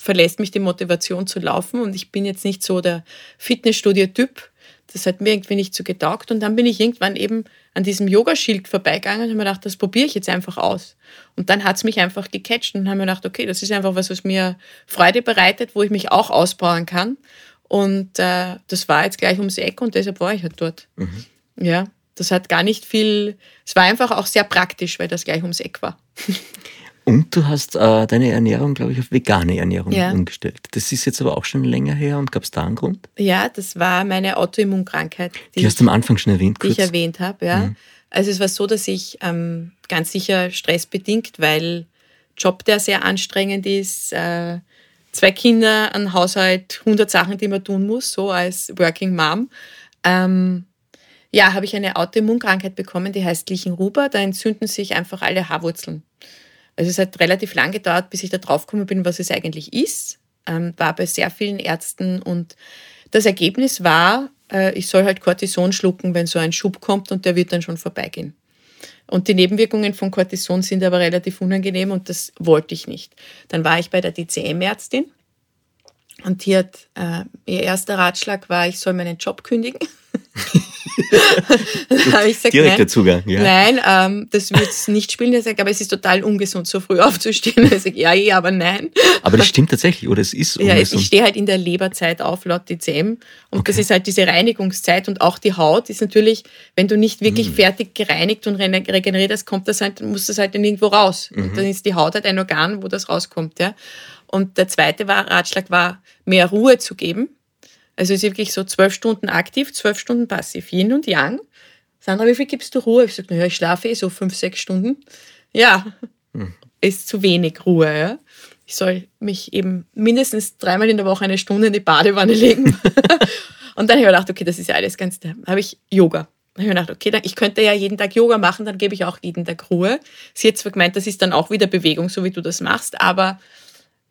verlässt mich die Motivation zu laufen und ich bin jetzt nicht so der Fitnessstudio-Typ. Das hat mir irgendwie nicht so getaugt und dann bin ich irgendwann eben an diesem Yogaschild vorbeigegangen und habe mir gedacht, das probiere ich jetzt einfach aus. Und dann hat es mich einfach gecatcht und habe mir gedacht, okay, das ist einfach was, was mir Freude bereitet, wo ich mich auch ausbauen kann. Und äh, das war jetzt gleich ums Eck und deshalb war ich halt dort. Mhm. Ja, das hat gar nicht viel, es war einfach auch sehr praktisch, weil das gleich ums Eck war. Und du hast äh, deine Ernährung, glaube ich, auf vegane Ernährung ja. umgestellt. Das ist jetzt aber auch schon länger her und gab es da einen Grund? Ja, das war meine Autoimmunkrankheit. Die, die hast du am Anfang schon erwähnt, kurz. Die ich erwähnt habe, ja. Mhm. Also es war so, dass ich ähm, ganz sicher stressbedingt, weil Job, der sehr anstrengend ist, äh, zwei Kinder, ein Haushalt, 100 Sachen, die man tun muss, so als Working Mom. Ähm, ja, habe ich eine Autoimmunkrankheit bekommen, die heißt Lichenhuber. Da entzünden sich einfach alle Haarwurzeln. Also es hat relativ lang gedauert, bis ich da draufgekommen bin, was es eigentlich ist. Ähm, war bei sehr vielen Ärzten und das Ergebnis war, äh, ich soll halt Cortison schlucken, wenn so ein Schub kommt und der wird dann schon vorbeigehen. Und die Nebenwirkungen von Cortison sind aber relativ unangenehm und das wollte ich nicht. Dann war ich bei der DCM-Ärztin und die hat, äh, ihr erster Ratschlag war, ich soll meinen Job kündigen. ich gesagt, Direkter nein, Zugang, ja. Nein, ähm, das wird es nicht spielen. Er sagt, aber es ist total ungesund, so früh aufzustehen. Ich sage, ja, ja, aber nein. Aber das stimmt tatsächlich, oder es ist ungesund? Ja, ich stehe halt in der Leberzeit auf, laut DCM. Und okay. das ist halt diese Reinigungszeit. Und auch die Haut ist natürlich, wenn du nicht wirklich mhm. fertig gereinigt und regeneriert hast, kommt das halt, muss das halt dann irgendwo raus. Mhm. Und dann ist die Haut halt ein Organ, wo das rauskommt. Ja. Und der zweite war, Ratschlag war, mehr Ruhe zu geben. Also es ist wirklich so zwölf Stunden aktiv, zwölf Stunden passiv, Yin und Yang. Sandra, wie viel gibst du Ruhe? Ich sage, naja, ich schlafe eh so fünf, sechs Stunden. Ja, hm. ist zu wenig Ruhe. Ja? Ich soll mich eben mindestens dreimal in der Woche eine Stunde in die Badewanne legen. und dann habe ich mir gedacht, okay, das ist ja alles ganz, da habe ich Yoga. Dann habe ich mir gedacht, okay, dann, ich könnte ja jeden Tag Yoga machen, dann gebe ich auch jeden Tag Ruhe. Sie hat zwar gemeint, das ist dann auch wieder Bewegung, so wie du das machst, aber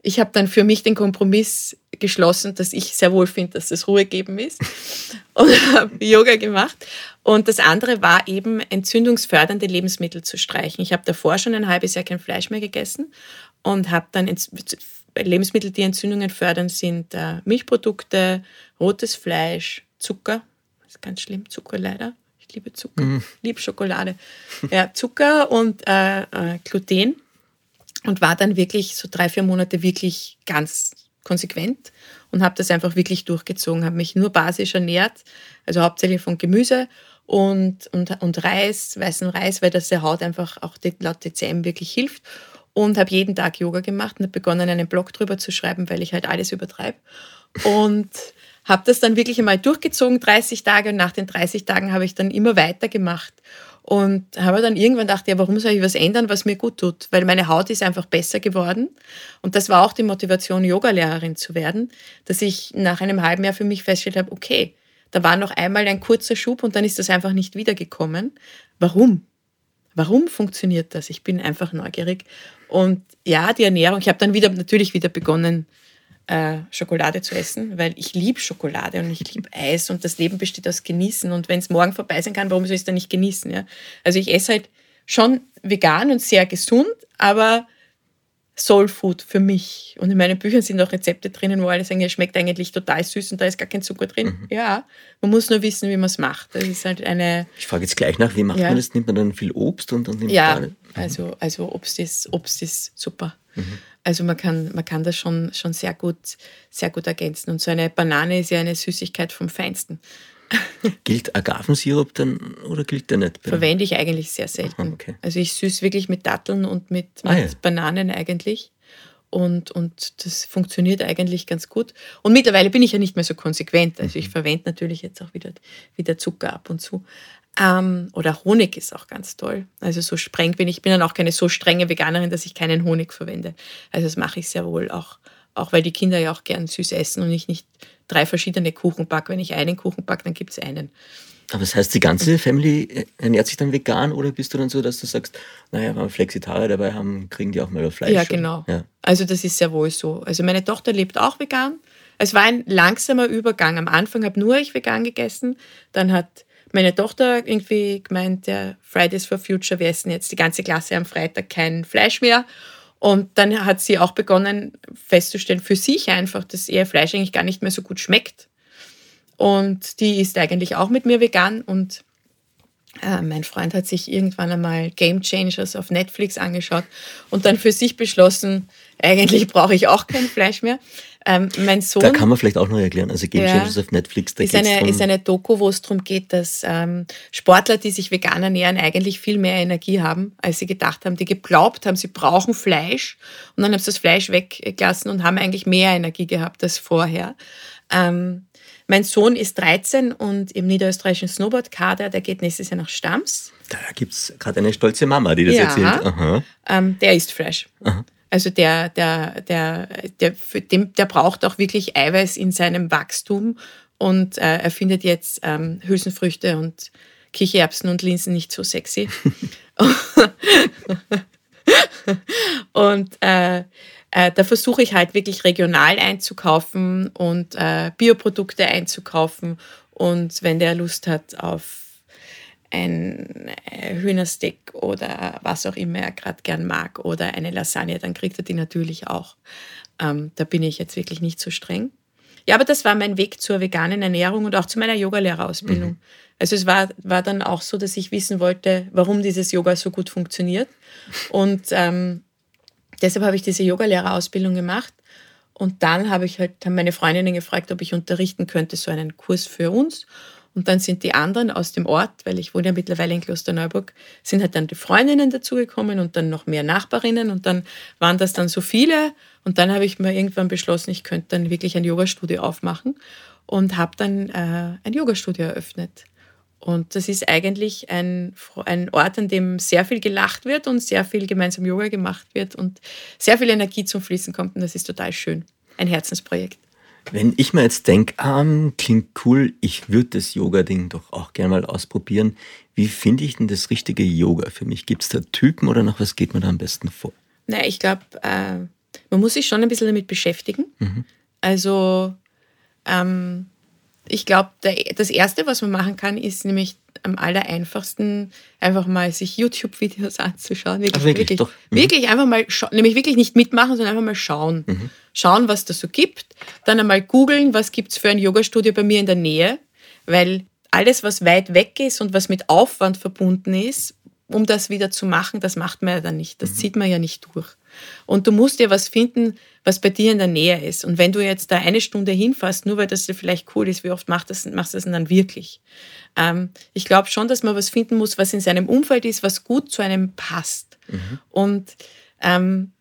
ich habe dann für mich den Kompromiss geschlossen, dass ich sehr wohl finde, dass das Ruhe geben ist und habe Yoga gemacht. Und das andere war eben entzündungsfördernde Lebensmittel zu streichen. Ich habe davor schon ein halbes Jahr kein Fleisch mehr gegessen und habe dann Lebensmittel, die Entzündungen fördern, sind äh, Milchprodukte, rotes Fleisch, Zucker. Das ist ganz schlimm, Zucker leider. Ich liebe Zucker, mm. liebe Schokolade. Ja, Zucker und äh, äh, Gluten und war dann wirklich so drei, vier Monate wirklich ganz konsequent und habe das einfach wirklich durchgezogen, habe mich nur basisch ernährt, also hauptsächlich von Gemüse und, und, und Reis, weißen Reis, weil das der Haut einfach auch laut DCM wirklich hilft und habe jeden Tag Yoga gemacht und habe begonnen, einen Blog drüber zu schreiben, weil ich halt alles übertreibe und habe das dann wirklich einmal durchgezogen, 30 Tage und nach den 30 Tagen habe ich dann immer weiter gemacht und habe dann irgendwann gedacht, ja, warum soll ich was ändern, was mir gut tut? Weil meine Haut ist einfach besser geworden. Und das war auch die Motivation, Yogalehrerin zu werden, dass ich nach einem halben Jahr für mich festgestellt habe, okay, da war noch einmal ein kurzer Schub und dann ist das einfach nicht wiedergekommen. Warum? Warum funktioniert das? Ich bin einfach neugierig. Und ja, die Ernährung, ich habe dann wieder natürlich wieder begonnen, äh, Schokolade zu essen, weil ich liebe Schokolade und ich liebe Eis und das Leben besteht aus Genießen. Und wenn es morgen vorbei sein kann, warum soll ich es dann nicht genießen? Ja? Also ich esse halt schon vegan und sehr gesund, aber Soul Food für mich. Und in meinen Büchern sind auch Rezepte drinnen, wo alle sagen, es schmeckt eigentlich total süß und da ist gar kein Zucker drin. Mhm. Ja, man muss nur wissen, wie man es macht. Das ist halt eine. Ich frage jetzt gleich nach, wie macht ja. man das? Nimmt man dann viel Obst und dann nimmt Ja, man also, also Obst ist, Obst ist super. Mhm. Also man kann, man kann das schon, schon sehr, gut, sehr gut ergänzen. Und so eine Banane ist ja eine Süßigkeit vom Feinsten. gilt Agavensirup dann oder gilt der nicht? Verwende ich eigentlich sehr selten. Aha, okay. Also ich süß wirklich mit Datteln und mit, Ah, mit ja. Bananen eigentlich. Und, und das funktioniert eigentlich ganz gut. Und mittlerweile bin ich ja nicht mehr so konsequent. Also Mhm. ich verwende natürlich jetzt auch wieder, wieder Zucker ab und zu. Ähm, oder Honig ist auch ganz toll. Also so streng bin ich. Bin dann auch keine so strenge Veganerin, dass ich keinen Honig verwende. Also das mache ich sehr wohl auch. Auch weil die Kinder ja auch gern süß essen und ich nicht drei verschiedene Kuchen backe. Wenn ich einen Kuchen backe, dann gibt es einen. Aber das heißt, die ganze Family ernährt sich dann vegan oder bist du dann so, dass du sagst, naja, wenn wir Flexitarier dabei haben, kriegen die auch mal Fleisch? Ja, genau. Ja. Also das ist sehr wohl so. Also meine Tochter lebt auch vegan. Es war ein langsamer Übergang. Am Anfang habe nur ich vegan gegessen. Dann hat meine Tochter irgendwie gemeint, der Fridays for Future, wir essen jetzt die ganze Klasse am Freitag kein Fleisch mehr. Und dann hat sie auch begonnen festzustellen für sich einfach, dass ihr Fleisch eigentlich gar nicht mehr so gut schmeckt. Und die ist eigentlich auch mit mir vegan und äh, mein Freund hat sich irgendwann einmal Game Changers auf Netflix angeschaut und dann für sich beschlossen, eigentlich brauche ich auch kein Fleisch mehr. Ähm, mein Sohn Da kann man vielleicht auch noch erklären. Also Game Ja. Changers auf Netflix, da ist eine, drum, ist eine Doku, wo es darum geht, dass ähm, Sportler, die sich vegan ernähren, eigentlich viel mehr Energie haben, als sie gedacht haben, die geglaubt haben, sie brauchen Fleisch und dann haben sie das Fleisch weggelassen und haben eigentlich mehr Energie gehabt als vorher. Ähm, mein Sohn ist 13 und im niederösterreichischen Snowboard-Kader, der geht nächstes Jahr nach Stams. da gibt es gerade eine stolze Mama, die das Ja. erzählt. Aha. Ähm, der isst Fleisch. Also der, der, der, der, dem, der braucht auch wirklich Eiweiß in seinem Wachstum und äh, er findet jetzt ähm, Hülsenfrüchte und Kichererbsen und Linsen nicht so sexy. und äh, äh, da versuche ich halt wirklich regional einzukaufen und äh, Bioprodukte einzukaufen. Und wenn der Lust hat auf ein äh, Hühnersteak oder was auch immer er gerade gern mag oder eine Lasagne, dann kriegt er die natürlich auch. Ähm, da bin ich jetzt wirklich nicht so streng. Ja, aber das war mein Weg zur veganen Ernährung und auch zu meiner Yogalehrerausbildung. Also es war, war dann auch so, dass ich wissen wollte, warum dieses Yoga so gut funktioniert. Und ähm, deshalb habe ich diese Yogalehrerausbildung gemacht. Und dann habe ich halt, haben meine Freundinnen gefragt, ob ich unterrichten könnte, so einen Kurs für uns. Und dann sind die anderen aus dem Ort, weil ich wohne ja mittlerweile in Klosterneuburg, sind halt dann die Freundinnen dazugekommen und dann noch mehr Nachbarinnen und dann waren das dann so viele. Und dann habe ich mir irgendwann beschlossen, ich könnte dann wirklich ein Yogastudio aufmachen und habe dann äh, ein Yogastudio eröffnet. Und das ist eigentlich ein, ein Ort, an dem sehr viel gelacht wird und sehr viel gemeinsam Yoga gemacht wird und sehr viel Energie zum Fließen kommt. Und das ist total schön. Ein Herzensprojekt. Wenn ich mir jetzt denke, ah, klingt cool, ich würde das Yoga-Ding doch auch gerne mal ausprobieren. Wie finde ich denn das richtige Yoga für mich? Gibt es da Typen oder nach was geht man da am besten vor? Na, ich glaube, äh, man muss sich schon ein bisschen damit beschäftigen. Also, ähm, ich glaube, das Erste, was man machen kann, ist nämlich am aller einfachsten einfach mal sich YouTube-Videos anzuschauen. Wirklich, Ach, wirklich? wirklich. Mhm. wirklich einfach mal, nämlich wirklich nicht mitmachen, sondern einfach mal schauen. Schauen, was das so gibt. Dann einmal googeln, was gibt es für ein Yogastudio bei mir in der Nähe. Weil alles, was weit weg ist und was mit Aufwand verbunden ist, um das wieder zu machen, das macht man ja dann nicht. Das zieht man ja nicht durch. Und du musst dir was finden, was bei dir in der Nähe ist. Und wenn du jetzt da eine Stunde hinfährst, nur weil das dir vielleicht cool ist, wie oft machst, das, machst du das denn dann wirklich? Ähm, ich glaube schon, dass man was finden muss, was in seinem Umfeld ist, was gut zu einem passt. Und ähm,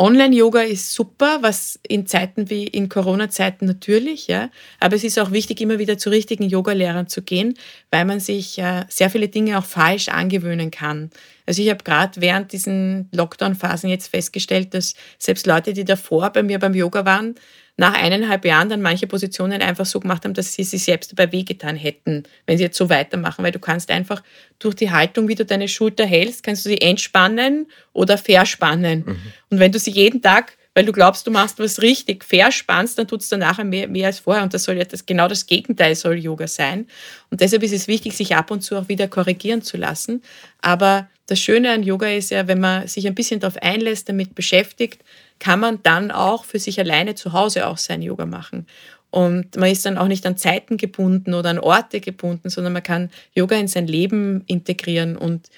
Online-Yoga ist super, was in Zeiten wie in Corona-Zeiten natürlich, ja. Aber es ist auch wichtig, immer wieder zu richtigen Yogalehrern zu gehen, weil man sich äh, sehr viele Dinge auch falsch angewöhnen kann. Also ich habe gerade während diesen Lockdown-Phasen jetzt festgestellt, dass selbst Leute, die davor bei mir beim Yoga waren, nach eineinhalb Jahren dann manche Positionen einfach so gemacht haben, dass sie sich selbst dabei wehgetan hätten, wenn sie jetzt so weitermachen. Weil du kannst einfach durch die Haltung, wie du deine Schulter hältst, kannst du sie entspannen oder verspannen. Und wenn du sie jeden Tag, weil du glaubst, du machst was richtig, verspannst, dann tut es dann nachher mehr, mehr als vorher. Und das soll ja das, genau das Gegenteil soll Yoga sein. Und deshalb ist es wichtig, sich ab und zu auch wieder korrigieren zu lassen. Aber das Schöne an Yoga ist ja, wenn man sich ein bisschen darauf einlässt, damit beschäftigt, kann man dann auch für sich alleine zu Hause auch sein Yoga machen. Und man ist dann auch nicht an Zeiten gebunden oder an Orte gebunden, sondern man kann Yoga in sein Leben integrieren. Und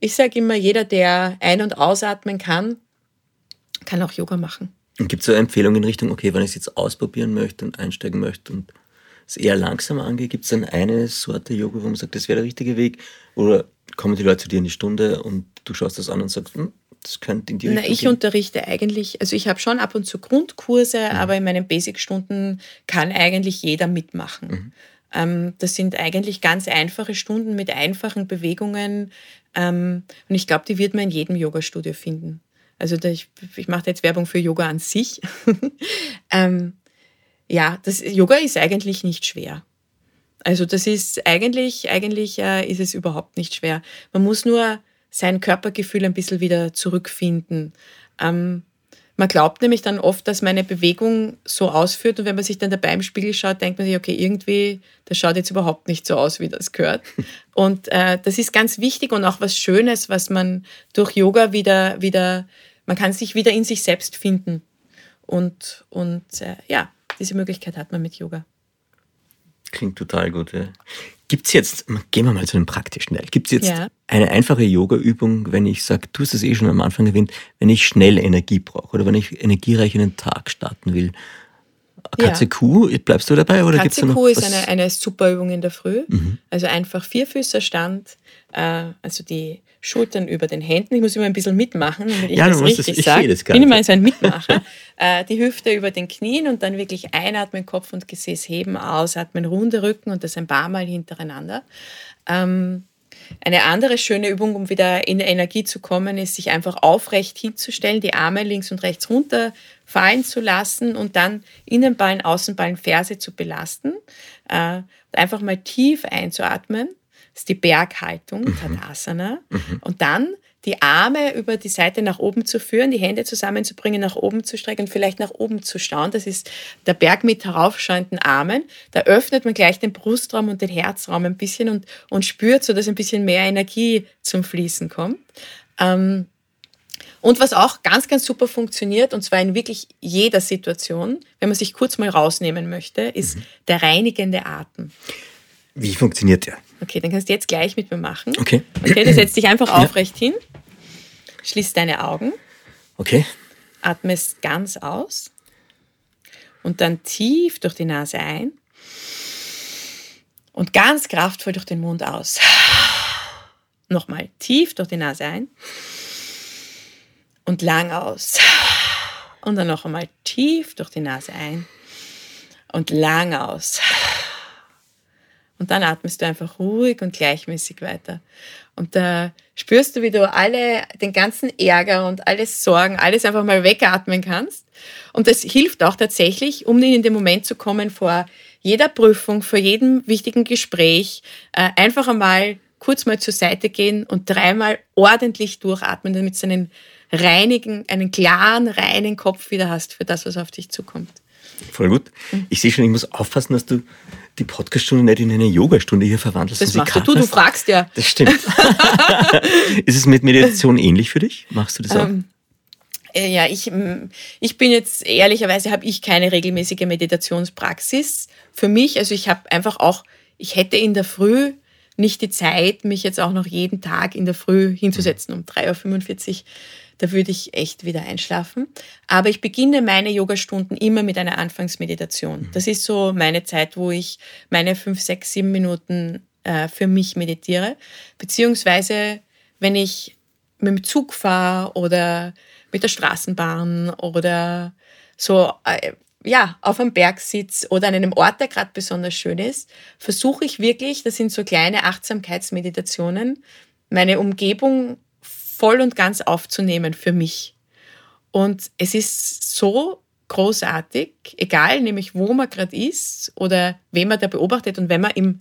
ich sage immer, jeder, der ein- und ausatmen kann, kann auch Yoga machen. Gibt es so Empfehlungen in Richtung, okay, wenn ich es jetzt ausprobieren möchte und einsteigen möchte und es eher langsam angeht? Gibt es dann eine Sorte Yoga, wo man sagt, das wäre der richtige Weg? Oder kommen die Leute zu dir in die Stunde und du schaust das an und sagst, hm, das könnte in die Na, Richtung ich gehen? unterrichte eigentlich, also ich habe schon ab und zu Grundkurse, Mhm. aber in meinen Basic-Stunden kann eigentlich jeder mitmachen. Mhm. Ähm, das sind eigentlich ganz einfache Stunden mit einfachen Bewegungen ähm, und ich glaube, die wird man in jedem Yoga-Studio finden. Also da ich, ich mache jetzt Werbung für Yoga an sich. ähm, ja, das Yoga ist eigentlich nicht schwer. Also das ist eigentlich, eigentlich äh, ist es überhaupt nicht schwer. Man muss nur sein Körpergefühl ein bisschen wieder zurückfinden. Ähm, man glaubt nämlich dann oft, dass meine Bewegung so ausführt und wenn man sich dann dabei im Spiegel schaut, denkt man sich, okay, irgendwie, das schaut jetzt überhaupt nicht so aus, wie das gehört. Und äh, das ist ganz wichtig und auch was Schönes, was man durch Yoga wieder, wieder, man kann sich wieder in sich selbst finden. Und, und äh, ja, diese Möglichkeit hat man mit Yoga. Klingt total gut. Ja. Gibt es jetzt, gehen wir mal zu dem praktischen Teil, gibt es jetzt Ja. eine einfache Yoga-Übung, wenn ich sage, du hast es eh schon am Anfang erwähnt, wenn ich schnell Energie brauche oder wenn ich energiereich in den Tag starten will? Ja. Katze Kuh, bleibst du dabei oder Katze noch Kuh ist? Mhm. eine, eine super Übung in der Früh. Also einfach Vierfüßerstand, äh, also die Schultern über den Händen. Ich muss immer ein bisschen mitmachen, damit ich Ja, das das- richtig ich sage. sehe das Ich bin immer so ein Mitmacher. äh, die Hüfte über den Knien und dann wirklich einatmen, Kopf und Gesäß heben, ausatmen, runde Rücken und das ein paar Mal hintereinander. Ähm, eine andere schöne Übung, um wieder in Energie zu kommen, ist, sich einfach aufrecht hinzustellen, die Arme links und rechts runter fallen zu lassen und dann Innenballen, Außenballen, Ferse zu belasten. Äh, einfach mal tief einzuatmen. Das ist die Berghaltung, Tadasana. Und dann die Arme über die Seite nach oben zu führen, die Hände zusammenzubringen, nach oben zu strecken und vielleicht nach oben zu schauen. Das ist der Berg mit heraufschauenden Armen. Da öffnet man gleich den Brustraum und den Herzraum ein bisschen und, und spürt so, dass ein bisschen mehr Energie zum Fließen kommt. Ähm, und was auch ganz, ganz super funktioniert, und zwar in wirklich jeder Situation, wenn man sich kurz mal rausnehmen möchte, ist der reinigende Atem. Wie funktioniert der? Okay, dann kannst du jetzt gleich mit mir machen. Okay. Okay, du setzt dich einfach aufrecht hin, schließt deine Augen, Okay. atmest ganz aus und dann tief durch die Nase ein und ganz kraftvoll durch den Mund aus. Nochmal tief durch die Nase ein und lang aus. Und dann noch einmal tief durch die Nase ein und lang aus. Und dann atmest du einfach ruhig und gleichmäßig weiter. Und da spürst du, wie du alle, den ganzen Ärger und alles Sorgen, alles einfach mal wegatmen kannst. Und das hilft auch tatsächlich, um in den Moment zu kommen vor jeder Prüfung, vor jedem wichtigen Gespräch, äh, einfach einmal kurz mal zur Seite gehen und dreimal ordentlich durchatmen, damit du einen reinigen, einen klaren, reinen Kopf wieder hast für das, was auf dich zukommt. Voll gut. Mhm. Ich sehe schon, ich muss aufpassen, dass du die Podcaststunde nicht in eine Yogastunde hier verwandelst. Das machst du, du fragst ja. Das stimmt. ist es mit Meditation ähnlich für dich? Machst du das auch? Ähm, Äh, Ja, ich, mm, ich bin jetzt ehrlicherweise habe ich keine regelmäßige Meditationspraxis für mich. Also ich habe einfach auch, ich hätte in der Früh nicht die Zeit, mich jetzt auch noch jeden Tag in der Früh hinzusetzen um 3.45 Uhr. Da würde ich echt wieder einschlafen. Aber ich beginne meine Yogastunden immer mit einer Anfangsmeditation. Das ist so meine Zeit, wo ich meine fünf, sechs, sieben Minuten äh, für mich meditiere. Beziehungsweise, wenn ich mit dem Zug fahre oder mit der Straßenbahn oder so äh, ja, auf einem Berg sitze oder an einem Ort, der gerade besonders schön ist, versuche ich wirklich, das sind so kleine Achtsamkeitsmeditationen, meine Umgebung voll und ganz aufzunehmen für mich. Und es ist so großartig, egal nämlich wo man gerade ist oder wen man da beobachtet und wenn man im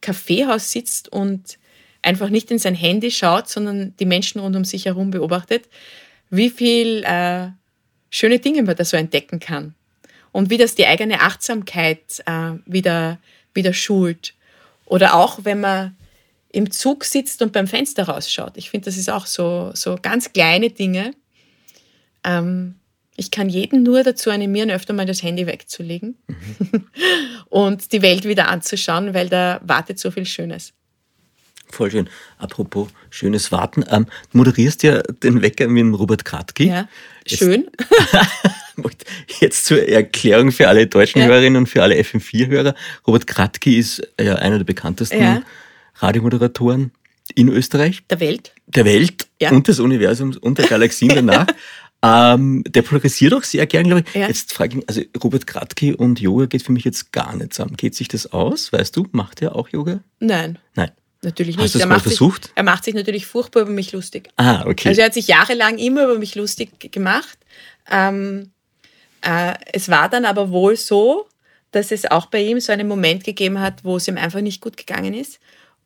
Kaffeehaus sitzt und einfach nicht in sein Handy schaut, sondern die Menschen rund um sich herum beobachtet, wie viel äh, schöne Dinge man da so entdecken kann und wie das die eigene Achtsamkeit äh, wieder, wieder schult. Oder auch, wenn man im Zug sitzt und beim Fenster rausschaut. Ich finde, das ist auch so, so ganz kleine Dinge. Ähm, ich kann jeden nur dazu animieren, öfter mal das Handy wegzulegen und die Welt wieder anzuschauen, weil da wartet so viel Schönes. Voll schön. Apropos schönes Warten. Ähm, du moderierst ja den Wecker mit dem Robert Kratky. Ja, Jetzt- schön. Jetzt zur Erklärung für alle deutschen ja. Hörerinnen und für alle FM4-Hörer. Robert Kratky ist ja einer der bekanntesten ja. Radiomoderatoren in Österreich. Der Welt. Der Welt ja. und des Universums und der Galaxien danach. ähm, der polarisiert auch sehr gern, glaube ich. Ja. Jetzt frage ich mich, also Robert Kratky und Yoga geht für mich jetzt gar nicht zusammen. Geht sich das aus? Weißt du, macht er auch Yoga? Nein. Nein. Natürlich nicht. Hast du das er mal versucht? Sich, er macht sich natürlich furchtbar über mich lustig. Ah, okay. Also er hat sich jahrelang immer über mich lustig gemacht. Ähm, äh, es war dann aber wohl so, dass es auch bei ihm so einen Moment gegeben hat, wo es ihm einfach nicht gut gegangen ist.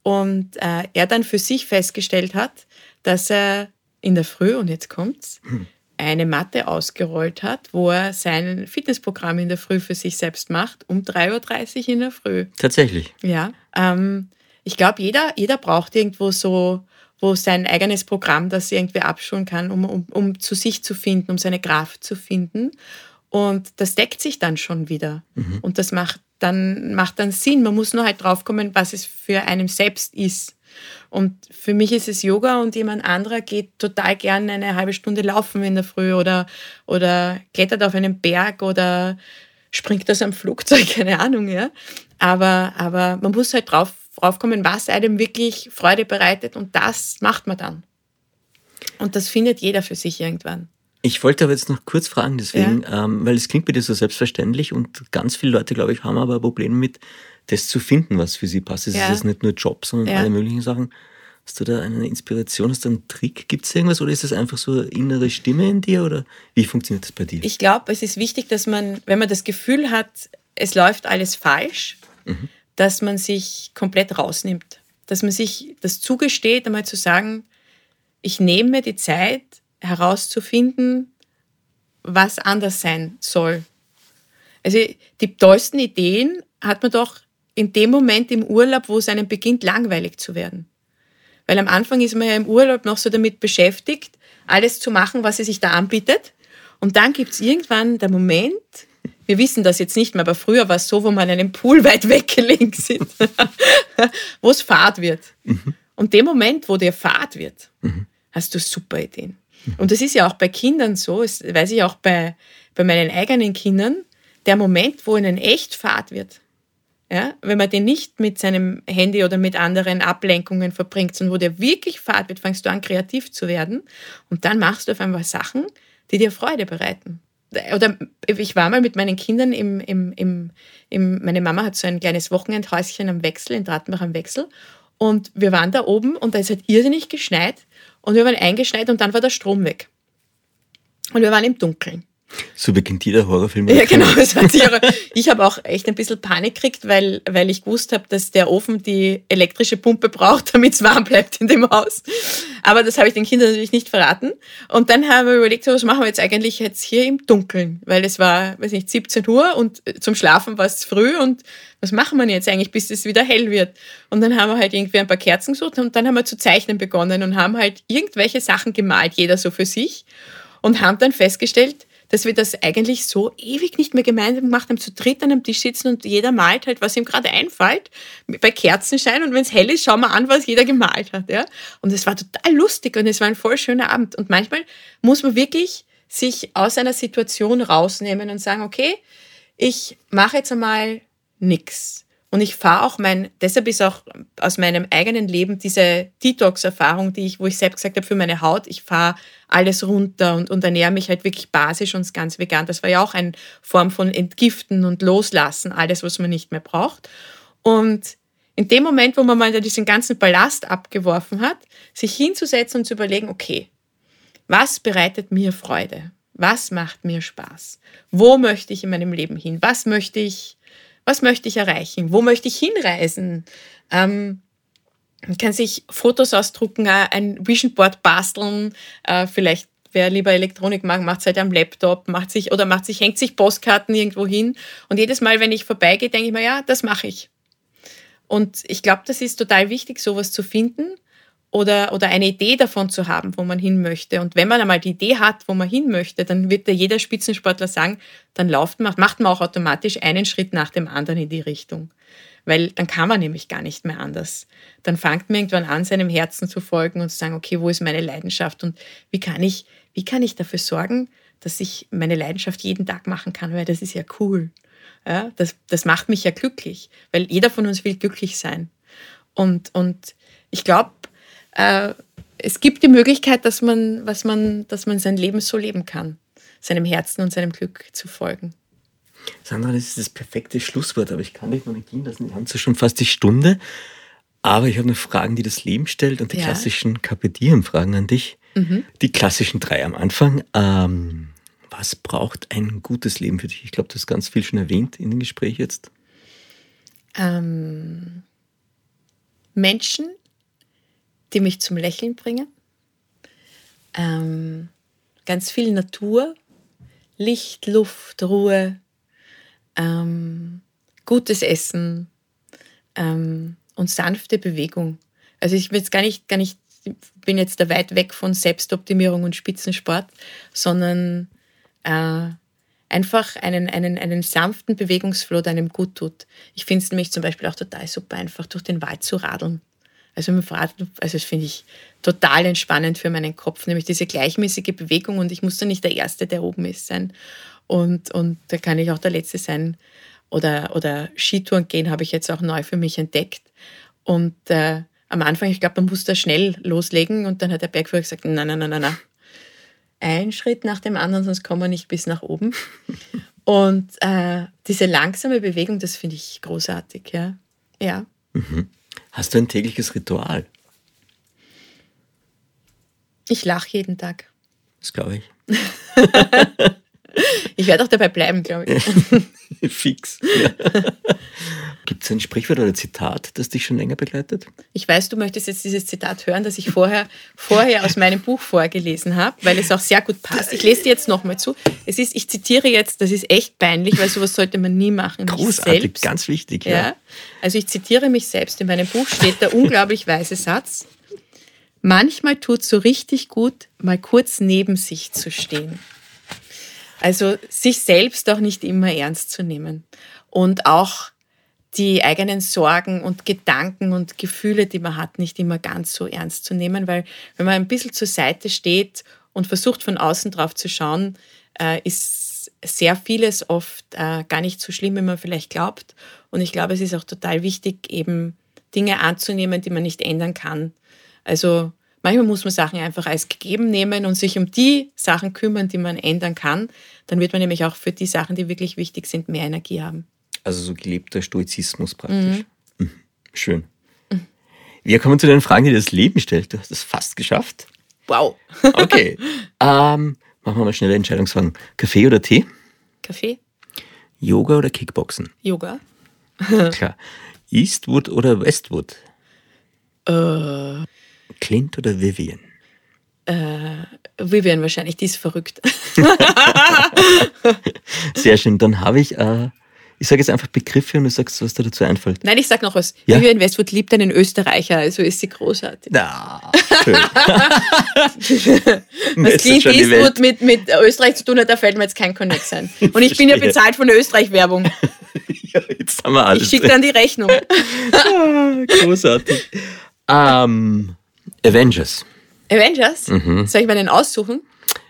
Und äh, er dann für sich festgestellt hat, dass er in der Früh, und jetzt kommt's, hm. eine Matte ausgerollt hat, wo er sein Fitnessprogramm in der Früh für sich selbst macht, um 3.30 Uhr in der Früh. Tatsächlich. Ja. Ähm, ich glaube, jeder, jeder braucht irgendwo so wo sein eigenes Programm das irgendwie abschulen kann, um, um, um zu sich zu finden, um seine Kraft zu finden. Und das deckt sich dann schon wieder. Mhm. Und das macht dann, macht dann Sinn. Man muss nur halt draufkommen, was es für einem selbst ist. Und für mich ist es Yoga und jemand anderer geht total gerne eine halbe Stunde laufen in der Früh oder, oder klettert auf einen Berg oder springt aus einem Flugzeug, keine Ahnung, ja. Aber, aber man muss halt drauf draufkommen, was einem wirklich Freude bereitet und das macht man dann. Und das findet jeder für sich irgendwann. Ich wollte aber jetzt noch kurz fragen, deswegen, ja. ähm, weil es klingt bei dir so selbstverständlich und ganz viele Leute, glaube ich, haben aber Probleme mit, das zu finden, was für sie passt. Es ja. ist jetzt nicht nur Job, sondern ja. alle möglichen Sachen. Hast du da eine Inspiration, hast du einen Trick? Gibt es irgendwas oder ist das einfach so eine innere Stimme in dir oder wie funktioniert das bei dir? Ich glaube, es ist wichtig, dass man, wenn man das Gefühl hat, es läuft alles falsch, mhm dass man sich komplett rausnimmt. Dass man sich das zugesteht, einmal zu sagen, ich nehme mir die Zeit herauszufinden, was anders sein soll. Also die tollsten Ideen hat man doch in dem Moment im Urlaub, wo es einem beginnt, langweilig zu werden. Weil am Anfang ist man ja im Urlaub noch so damit beschäftigt, alles zu machen, was es sich da anbietet. Und dann gibt es irgendwann der Moment, wir wissen das jetzt nicht mehr, aber früher war es so, wo man in einem Pool weit weggelegen sind, wo es Fahrt wird. Mhm. Und dem Moment, wo dir Fahrt wird, mhm. hast du super Ideen. Und das ist ja auch bei Kindern so, das weiß ich auch bei, bei meinen eigenen Kindern, der Moment, wo ihnen echt Fahrt wird. Ja, wenn man den nicht mit seinem Handy oder mit anderen Ablenkungen verbringt, sondern wo der wirklich Fahrt wird, fängst du an, kreativ zu werden. Und dann machst du auf einmal Sachen, die dir Freude bereiten oder ich war mal mit meinen Kindern im, im, im, im, meine Mama hat so ein kleines Wochenendhäuschen am Wechsel, in Drattenbach am Wechsel. Und wir waren da oben und da ist halt irrsinnig geschneit und wir waren eingeschneit und dann war der Strom weg. Und wir waren im Dunkeln. So beginnt jeder Horrorfilm. Ja, genau. ich habe auch echt ein bisschen Panik gekriegt, weil, weil ich gewusst habe, dass der Ofen die elektrische Pumpe braucht, damit es warm bleibt in dem Haus. Aber das habe ich den Kindern natürlich nicht verraten. Und dann haben wir überlegt, was machen wir jetzt eigentlich jetzt hier im Dunkeln? Weil es war, weiß nicht, 17 Uhr und zum Schlafen war es früh und was machen wir jetzt eigentlich, bis es wieder hell wird? Und dann haben wir halt irgendwie ein paar Kerzen gesucht und dann haben wir zu zeichnen begonnen und haben halt irgendwelche Sachen gemalt, jeder so für sich und haben dann festgestellt, dass wir das eigentlich so ewig nicht mehr gemeinsam gemacht haben, zu dritt an einem Tisch sitzen und jeder malt halt, was ihm gerade einfällt, bei Kerzenschein und wenn es hell ist, schauen wir an, was jeder gemalt hat. Ja? Und es war total lustig und es war ein voll schöner Abend. Und manchmal muss man wirklich sich aus einer Situation rausnehmen und sagen, okay, ich mache jetzt einmal nichts und ich fahre auch mein, deshalb ist auch aus meinem eigenen Leben diese Detox-Erfahrung, die ich, wo ich selbst gesagt habe, für meine Haut, ich fahre alles runter und, und ernähre mich halt wirklich basisch und ganz vegan. Das war ja auch eine Form von Entgiften und Loslassen, alles, was man nicht mehr braucht. Und in dem Moment, wo man mal diesen ganzen Ballast abgeworfen hat, sich hinzusetzen und zu überlegen, okay, was bereitet mir Freude? Was macht mir Spaß? Wo möchte ich in meinem Leben hin? Was möchte ich was möchte ich erreichen? Wo möchte ich hinreisen? Ähm, man kann sich Fotos ausdrucken, äh, ein Vision Board basteln, äh, vielleicht wer lieber Elektronik mag, macht es halt am Laptop, macht sich oder macht sich, hängt sich Postkarten irgendwo hin. Und jedes Mal, wenn ich vorbeigehe, denke ich mir, ja, das mache ich. Und ich glaube, das ist total wichtig, sowas zu finden oder, oder eine Idee davon zu haben, wo man hin möchte. Und wenn man einmal die Idee hat, wo man hin möchte, dann wird ja jeder Spitzensportler sagen, dann läuft man, macht man auch automatisch einen Schritt nach dem anderen in die Richtung. Weil dann kann man nämlich gar nicht mehr anders. Dann fängt man irgendwann an, seinem Herzen zu folgen und zu sagen, okay, wo ist meine Leidenschaft und wie kann ich, wie kann ich dafür sorgen, dass ich meine Leidenschaft jeden Tag machen kann, weil das ist ja cool. Ja, das, das macht mich ja glücklich, weil jeder von uns will glücklich sein. Und, und ich glaube, äh, es gibt die Möglichkeit, dass man, was man, dass man sein Leben so leben kann, seinem Herzen und seinem Glück zu folgen. Sandra, das ist das perfekte Schlusswort, aber ich kann dich noch nicht gehen lassen. Wir haben zwar schon fast die Stunde, aber ich habe noch Fragen, die das Leben stellt und die Ja. klassischen Carpe Diem-Fragen an dich. Die klassischen drei am Anfang. Ähm, was braucht ein gutes Leben für dich? Ich glaube, du hast ganz viel schon erwähnt in dem Gespräch jetzt. Ähm, Menschen, die mich zum Lächeln bringen. Ähm, ganz viel Natur, Licht, Luft, Ruhe, ähm, gutes Essen ähm, und sanfte Bewegung. Also ich bin jetzt gar nicht, gar nicht, bin jetzt da weit weg von Selbstoptimierung und Spitzensport, sondern äh, einfach einen, einen, einen sanften Bewegungsflow, der einem gut tut. Ich finde es nämlich zum Beispiel auch total super, einfach durch den Wald zu radeln. Also mit dem Rad, also das finde ich total entspannend für meinen Kopf, nämlich diese gleichmäßige Bewegung und ich muss da nicht der Erste, der oben ist, sein. Und, und da kann ich auch der Letzte sein. Oder, oder Skitouren gehen habe ich jetzt auch neu für mich entdeckt. Und äh, am Anfang, ich glaube, man muss da schnell loslegen und dann hat der Bergführer gesagt, nein, nein, nein, nein, nein. Ein Schritt nach dem anderen, sonst kommen wir nicht bis nach oben. Und äh, diese langsame Bewegung, das finde ich großartig, ja. Ja. Hast du ein tägliches Ritual? Ich lache jeden Tag. Das glaube ich. Ich werde auch dabei bleiben, glaube ich. Fix. Ja. Gibt es ein Sprichwort oder Zitat, das dich schon länger begleitet? Ich weiß, du möchtest jetzt dieses Zitat hören, das ich vorher, vorher aus meinem Buch vorgelesen habe, weil es auch sehr gut passt. Ich lese dir jetzt nochmal zu. Es ist, ich zitiere jetzt, das ist echt peinlich, weil sowas sollte man nie machen. Großartig, ganz wichtig. Ja. Ja. Also ich zitiere mich selbst. In meinem Buch steht der unglaublich weise Satz. Manchmal tut so richtig gut, mal kurz neben sich zu stehen. Also sich selbst auch nicht immer ernst zu nehmen und auch die eigenen Sorgen und Gedanken und Gefühle, die man hat, nicht immer ganz so ernst zu nehmen, weil wenn man ein bisschen zur Seite steht und versucht von außen drauf zu schauen, äh, ist sehr vieles oft äh, gar nicht so schlimm, wie man vielleicht glaubt. Und ich glaube, es ist auch total wichtig, eben Dinge anzunehmen, die man nicht ändern kann. Also manchmal muss man Sachen einfach als gegeben nehmen und sich um die Sachen kümmern, die man ändern kann. Dann wird man nämlich auch für die Sachen, die wirklich wichtig sind, mehr Energie haben. Also so gelebter Stoizismus praktisch. Mhm. Schön. Wir kommen zu den Fragen, die das Leben stellt. Du hast es fast geschafft. Wow. Okay. ähm, machen wir mal schnelle Entscheidungsfragen. Kaffee oder Tee? Kaffee, Yoga oder Kickboxen? Yoga, Klar. Eastwood oder Westwood? äh, Clint oder Vivian? Vivian wahrscheinlich, die ist verrückt. Sehr schön. Dann habe ich, äh, ich sage jetzt einfach Begriffe und du sagst, was dir dazu einfällt. Nein, ich sag noch was. Ja. Vivian Westwood liebt einen Österreicher, also ist sie großartig. Na, schön. Was Clint Eastwood mit, mit Österreich zu tun hat, da fällt mir jetzt kein Connect sein. Und ich bin ja bezahlt von der Österreich-Werbung. ja, jetzt haben wir alles. Ich schicke dann die Rechnung. Ah, Großartig. Ähm, Avengers. Avengers? Mhm. Soll ich mir den aussuchen?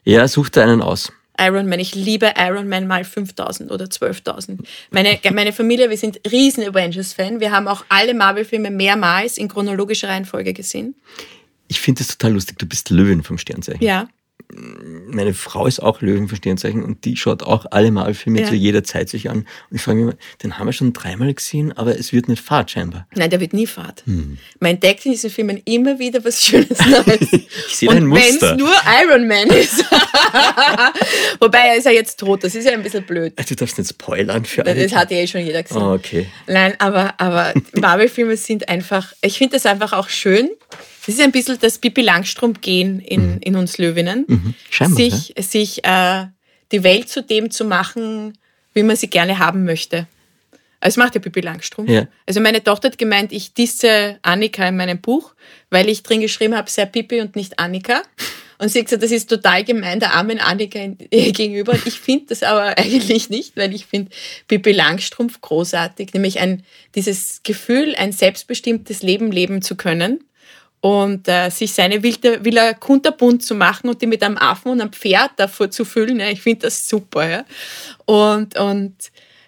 Ja, such dir einen aus. Iron Man, ich liebe Iron Man mal 5000 oder 12.000. Meine, meine Familie, wir sind riesen Avengers-Fan. Wir haben auch alle Marvel-Filme mehrmals in chronologischer Reihenfolge gesehen. Ich finde es total lustig. Du bist Löwen vom Sternzeichen. Ja. Meine Frau ist auch Löwen vom Sternzeichen und die schaut auch alle Marvel-Filme Ja. zu jeder Zeit sich an. Und ich frage mich immer, den haben wir schon dreimal gesehen, aber es wird nicht fad scheinbar. Nein, der wird nie fad. Hm. Man entdeckt in diesen Filmen immer wieder was Schönes Neues. Ich sehe ein Und wenn es Muster. nur Iron Man ist. Wobei er ist ja jetzt tot, das ist ja ein bisschen blöd. Du darfst nicht spoilern für alle. Das hat ja eh schon jeder gesehen. Oh, okay. Nein, aber, aber Marvel-Filme sind einfach, ich finde das einfach auch schön. Das ist ein bisschen das Pippi Langstrumpf-Gehen in, in uns Löwinnen. Mhm. Scheinbar, sich sich äh, die Welt zu dem zu machen, wie man sie gerne haben möchte. Also das macht ja Pippi Langstrumpf. Ja. Also meine Tochter hat gemeint, ich disse Annika in meinem Buch, weil ich drin geschrieben habe, sei Pippi und nicht Annika. Und sie hat gesagt, das ist total gemein der armen Annika gegenüber. Ich finde das aber eigentlich nicht, weil ich finde Pippi Langstrumpf großartig, nämlich ein, dieses Gefühl, ein selbstbestimmtes Leben leben zu können und äh, sich seine wilde, Villa kunterbunt zu machen und die mit einem Affen und einem Pferd davor zu füllen. Ja, ich finde das super. Ja. Und, und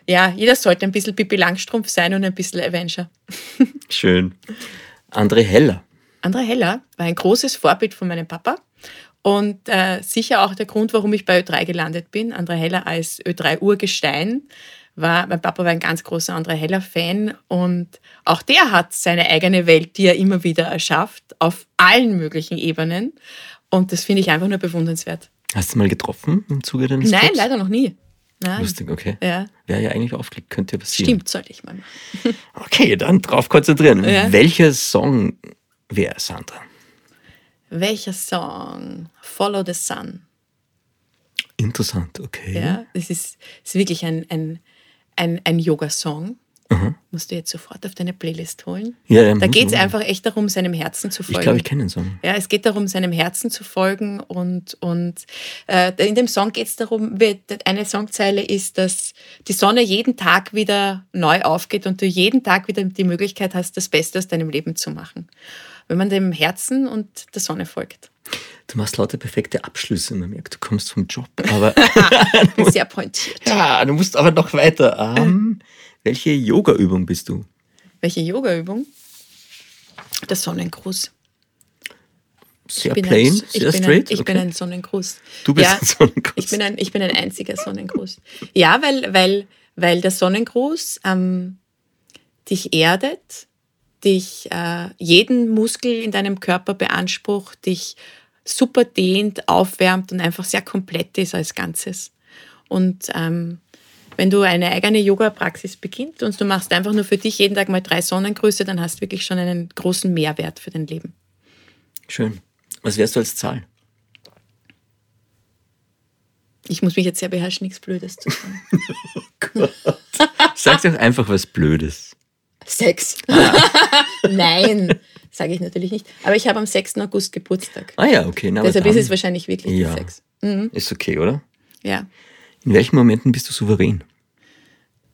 ja, jeder sollte ein bisschen Pippi Langstrumpf sein und ein bisschen Avenger. Schön. André Heller. André Heller war ein großes Vorbild von meinem Papa und äh, sicher auch der Grund, warum ich bei Ö3 gelandet bin. André Heller als Ö3-Urgestein war, mein Papa war ein ganz großer André Heller-Fan und auch der hat seine eigene Welt, die er immer wieder erschafft, auf allen möglichen Ebenen. Und das finde ich einfach nur bewundernswert. Hast du mal getroffen im Zuge deines Nein, Jobs? leider noch nie. Nein. Lustig, okay. Ja. Wäre ja eigentlich aufgelegt, könnte ja passieren. Stimmt, sollte ich mal machen. Okay, dann drauf konzentrieren. Ja. Welcher Song wäre Sandra? Welcher Song? Follow the Sun. Interessant, okay. Ja, es ist, es ist wirklich ein, ein, ein, ein Yoga-Song. Musst du jetzt sofort auf deine Playlist holen. Ja, ja, da geht es ich. einfach echt darum, seinem Herzen zu Ich folgen. glaube, ich kenne den Song. Ja, es geht darum, seinem Herzen zu folgen und, und äh, in dem Song geht es darum, eine Songzeile ist, dass die Sonne jeden Tag wieder neu aufgeht und du jeden Tag wieder die Möglichkeit hast, das Beste aus deinem Leben zu machen. Wenn man dem Herzen und der Sonne folgt. Du machst lauter perfekte Abschlüsse. Man merkt, du kommst vom Job. Aber Sehr pointiert. ja, du musst aber noch weiter. Ähm, welche Yoga-Übung bist du? Welche Yogaübung? Der Sonnengruß. Sehr plain, ein, sehr ich bin straight. Ein, ich okay. bin ein Sonnengruß. Du bist ja, ein Sonnengruß. Ich bin ein, ich bin ein einziger Sonnengruß. Ja, weil, weil, weil der Sonnengruß ähm, dich erdet, dich äh, jeden Muskel in deinem Körper beansprucht, dich super dehnt, aufwärmt und einfach sehr komplett ist als Ganzes. Und ähm, wenn du eine eigene Yoga-Praxis beginnst und du machst einfach nur für dich jeden Tag mal drei Sonnengrüße, dann hast du wirklich schon einen großen Mehrwert für dein Leben. Schön. Was wärst du als Zahl? Ich muss mich jetzt sehr beherrschen, nichts Blödes zu sagen. Sag doch einfach was Blödes. Sechs. Nein, sage ich natürlich nicht. Aber ich habe am 6. August Geburtstag. Ah ja, okay. Na, Deshalb ist es wahrscheinlich wirklich Ja. die Sechs. Ist okay, oder? Ja. In welchen Momenten bist du souverän?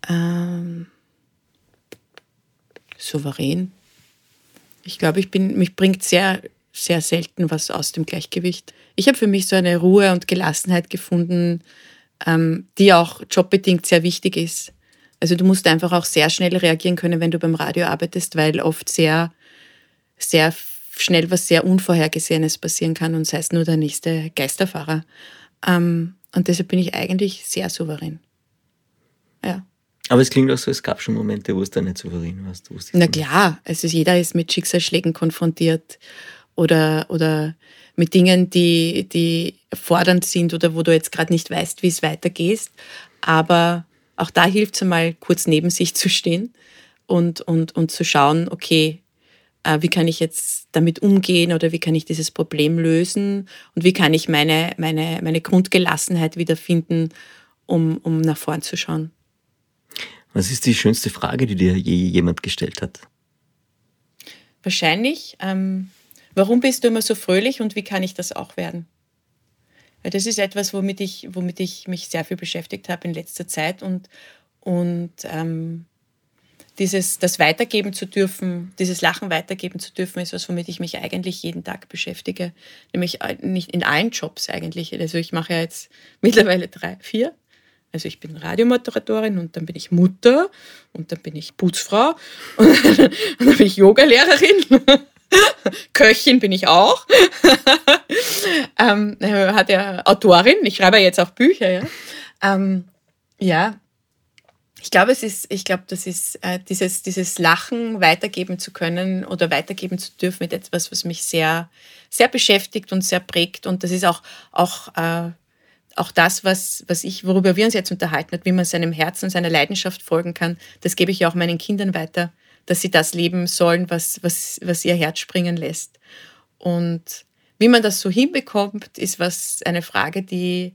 Ähm, souverän. Ich glaube, ich bin, mich bringt sehr, sehr selten was aus dem Gleichgewicht. Ich habe für mich so eine Ruhe und Gelassenheit gefunden, ähm, die auch jobbedingt sehr wichtig ist. Also du musst einfach auch sehr schnell reagieren können, wenn du beim Radio arbeitest, weil oft sehr, sehr schnell was sehr Unvorhergesehenes passieren kann und sei es nur der nächste Geisterfahrer. Ähm, und deshalb bin ich eigentlich sehr souverän. Ja. Aber es klingt auch so, es gab schon Momente, wo es da nicht souverän warst. Na klar, also jeder ist mit Schicksalsschlägen konfrontiert oder, oder mit Dingen, die, die fordernd sind oder wo du jetzt gerade nicht weißt, wie es weitergeht. Aber auch da hilft es einmal, kurz neben sich zu stehen und, und, und zu schauen, okay, wie kann ich jetzt damit umgehen oder wie kann ich dieses Problem lösen und wie kann ich meine, meine, meine Grundgelassenheit wiederfinden, um, um nach vorn zu schauen. Was ist die schönste Frage, die dir je jemand gestellt hat? Wahrscheinlich. Ähm, warum bist du immer so fröhlich und wie kann ich das auch werden? Weil das ist etwas, womit ich, womit ich mich sehr viel beschäftigt habe in letzter Zeit und, und ähm, dieses, das weitergeben zu dürfen, dieses Lachen weitergeben zu dürfen, ist was, womit ich mich eigentlich jeden Tag beschäftige. Nämlich äh, nicht in allen Jobs eigentlich. Also ich mache ja jetzt mittlerweile drei, vier. Also ich bin Radiomoderatorin und dann bin ich Mutter und dann bin ich Putzfrau und dann bin ich Yogalehrerin. Köchin bin ich auch. ähm, äh, hat ja Autorin. Ich schreibe jetzt auch Bücher. Ja, ähm, ja. Ich glaube, es ist, ich glaube, das ist äh, dieses, dieses Lachen weitergeben zu können oder weitergeben zu dürfen mit etwas, was mich sehr, sehr beschäftigt und sehr prägt. Und das ist auch, auch, äh, auch das, was, was ich, worüber wir uns jetzt unterhalten, hat, wie man seinem Herzen, seiner Leidenschaft folgen kann. Das gebe ich ja auch meinen Kindern weiter, dass sie das leben sollen, was, was, was ihr Herz springen lässt. Und wie man das so hinbekommt, ist was eine Frage, die,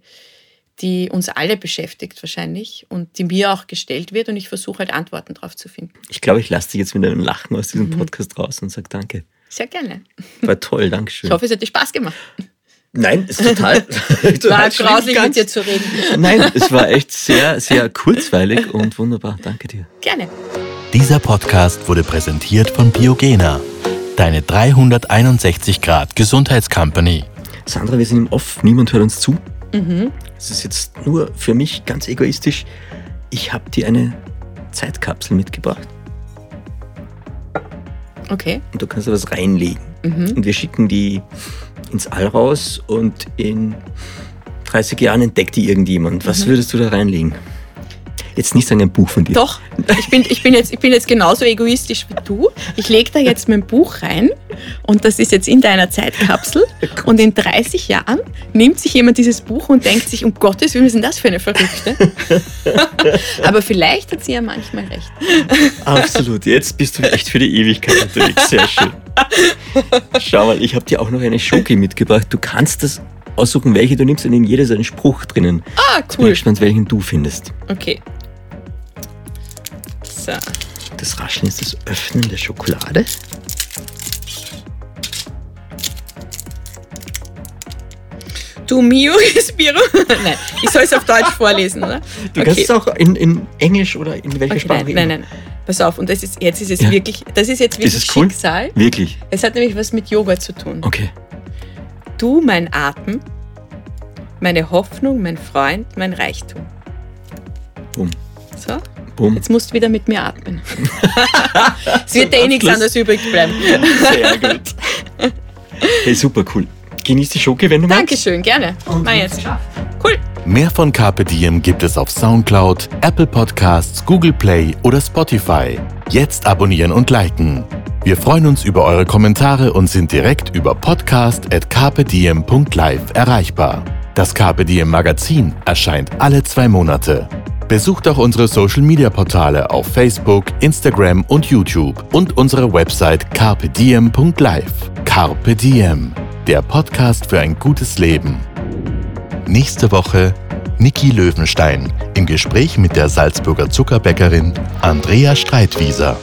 die uns alle beschäftigt wahrscheinlich und die mir auch gestellt wird und ich versuche halt Antworten darauf zu finden. Ich glaube, ich lasse dich jetzt mit einem Lachen aus diesem Mhm. Podcast raus und sage Danke. Sehr gerne. War toll, Dankeschön. Ich hoffe, es hat dir Spaß gemacht. Nein, ist total. War total schlimm, grauslich mit dir zu reden. Nein, es war echt sehr, sehr kurzweilig und wunderbar. Danke dir. Gerne. Dieser Podcast wurde präsentiert von Biogena, deine 361 Grad Gesundheitscompany. Sandra, wir sind im Off, niemand hört uns zu. Mhm. Es ist jetzt nur für mich ganz egoistisch. Ich habe dir eine Zeitkapsel mitgebracht. Okay. Und du kannst da was reinlegen. Mhm. Und wir schicken die ins All raus und in 30 Jahren entdeckt die irgendjemand. Was Mhm. würdest du da reinlegen? Jetzt nicht sagen ein Buch von dir. Doch, ich bin, ich, bin jetzt, ich bin jetzt genauso egoistisch wie du. Ich lege da jetzt mein Buch rein und das ist jetzt in deiner Zeitkapsel. Und in 30 Jahren nimmt sich jemand dieses Buch und denkt sich, um Gottes Willen, was ist denn das für eine Verrückte? Aber vielleicht hat sie ja manchmal recht. Absolut. Jetzt bist du echt für die Ewigkeit unterwegs. Sehr schön. Schau mal, ich habe dir auch noch eine Schoki mitgebracht. Du kannst das aussuchen, welche du nimmst und in jeder ist ein Spruch drinnen. Ah, Ich bin cool. gespannt, welchen du findest. Okay. So. Das Rascheln ist das Öffnen der Schokolade. Du mio respiro. Nein, ich soll es auf Deutsch vorlesen, oder? Du kannst es auch in, in Englisch oder in welcher Okay, Sprache nein, nein, nein. Pass auf, und das ist, jetzt ist es Ja. wirklich, das ist jetzt wirklich Ist es cool? Schicksal. Wirklich? Es hat nämlich was mit Yoga zu tun. Okay. Du, mein Atem, meine Hoffnung, mein Freund, mein Reichtum. Bumm. So, Bumm. jetzt musst du wieder mit mir atmen. es wird dir eh nichts anderes übrig bleiben. Sehr gut. Hey, super cool. Genieß die Schoki, wenn du magst. Dankeschön, gerne. Mach jetzt. Cool. Mehr von Carpe Diem gibt es auf Soundcloud, Apple Podcasts, Google Play oder Spotify. Jetzt abonnieren und liken. Wir freuen uns über eure Kommentare und sind direkt über podcast.carpediem.live erreichbar. Das Carpe Diem Magazin erscheint alle zwei Monate. Besucht auch unsere Social Media Portale auf Facebook, Instagram und YouTube und unsere Website carpediem.live. Carpe Diem, der Podcast für ein gutes Leben. Nächste Woche Niki Löwenstein im Gespräch mit der Salzburger Zuckerbäckerin Andrea Streitwieser.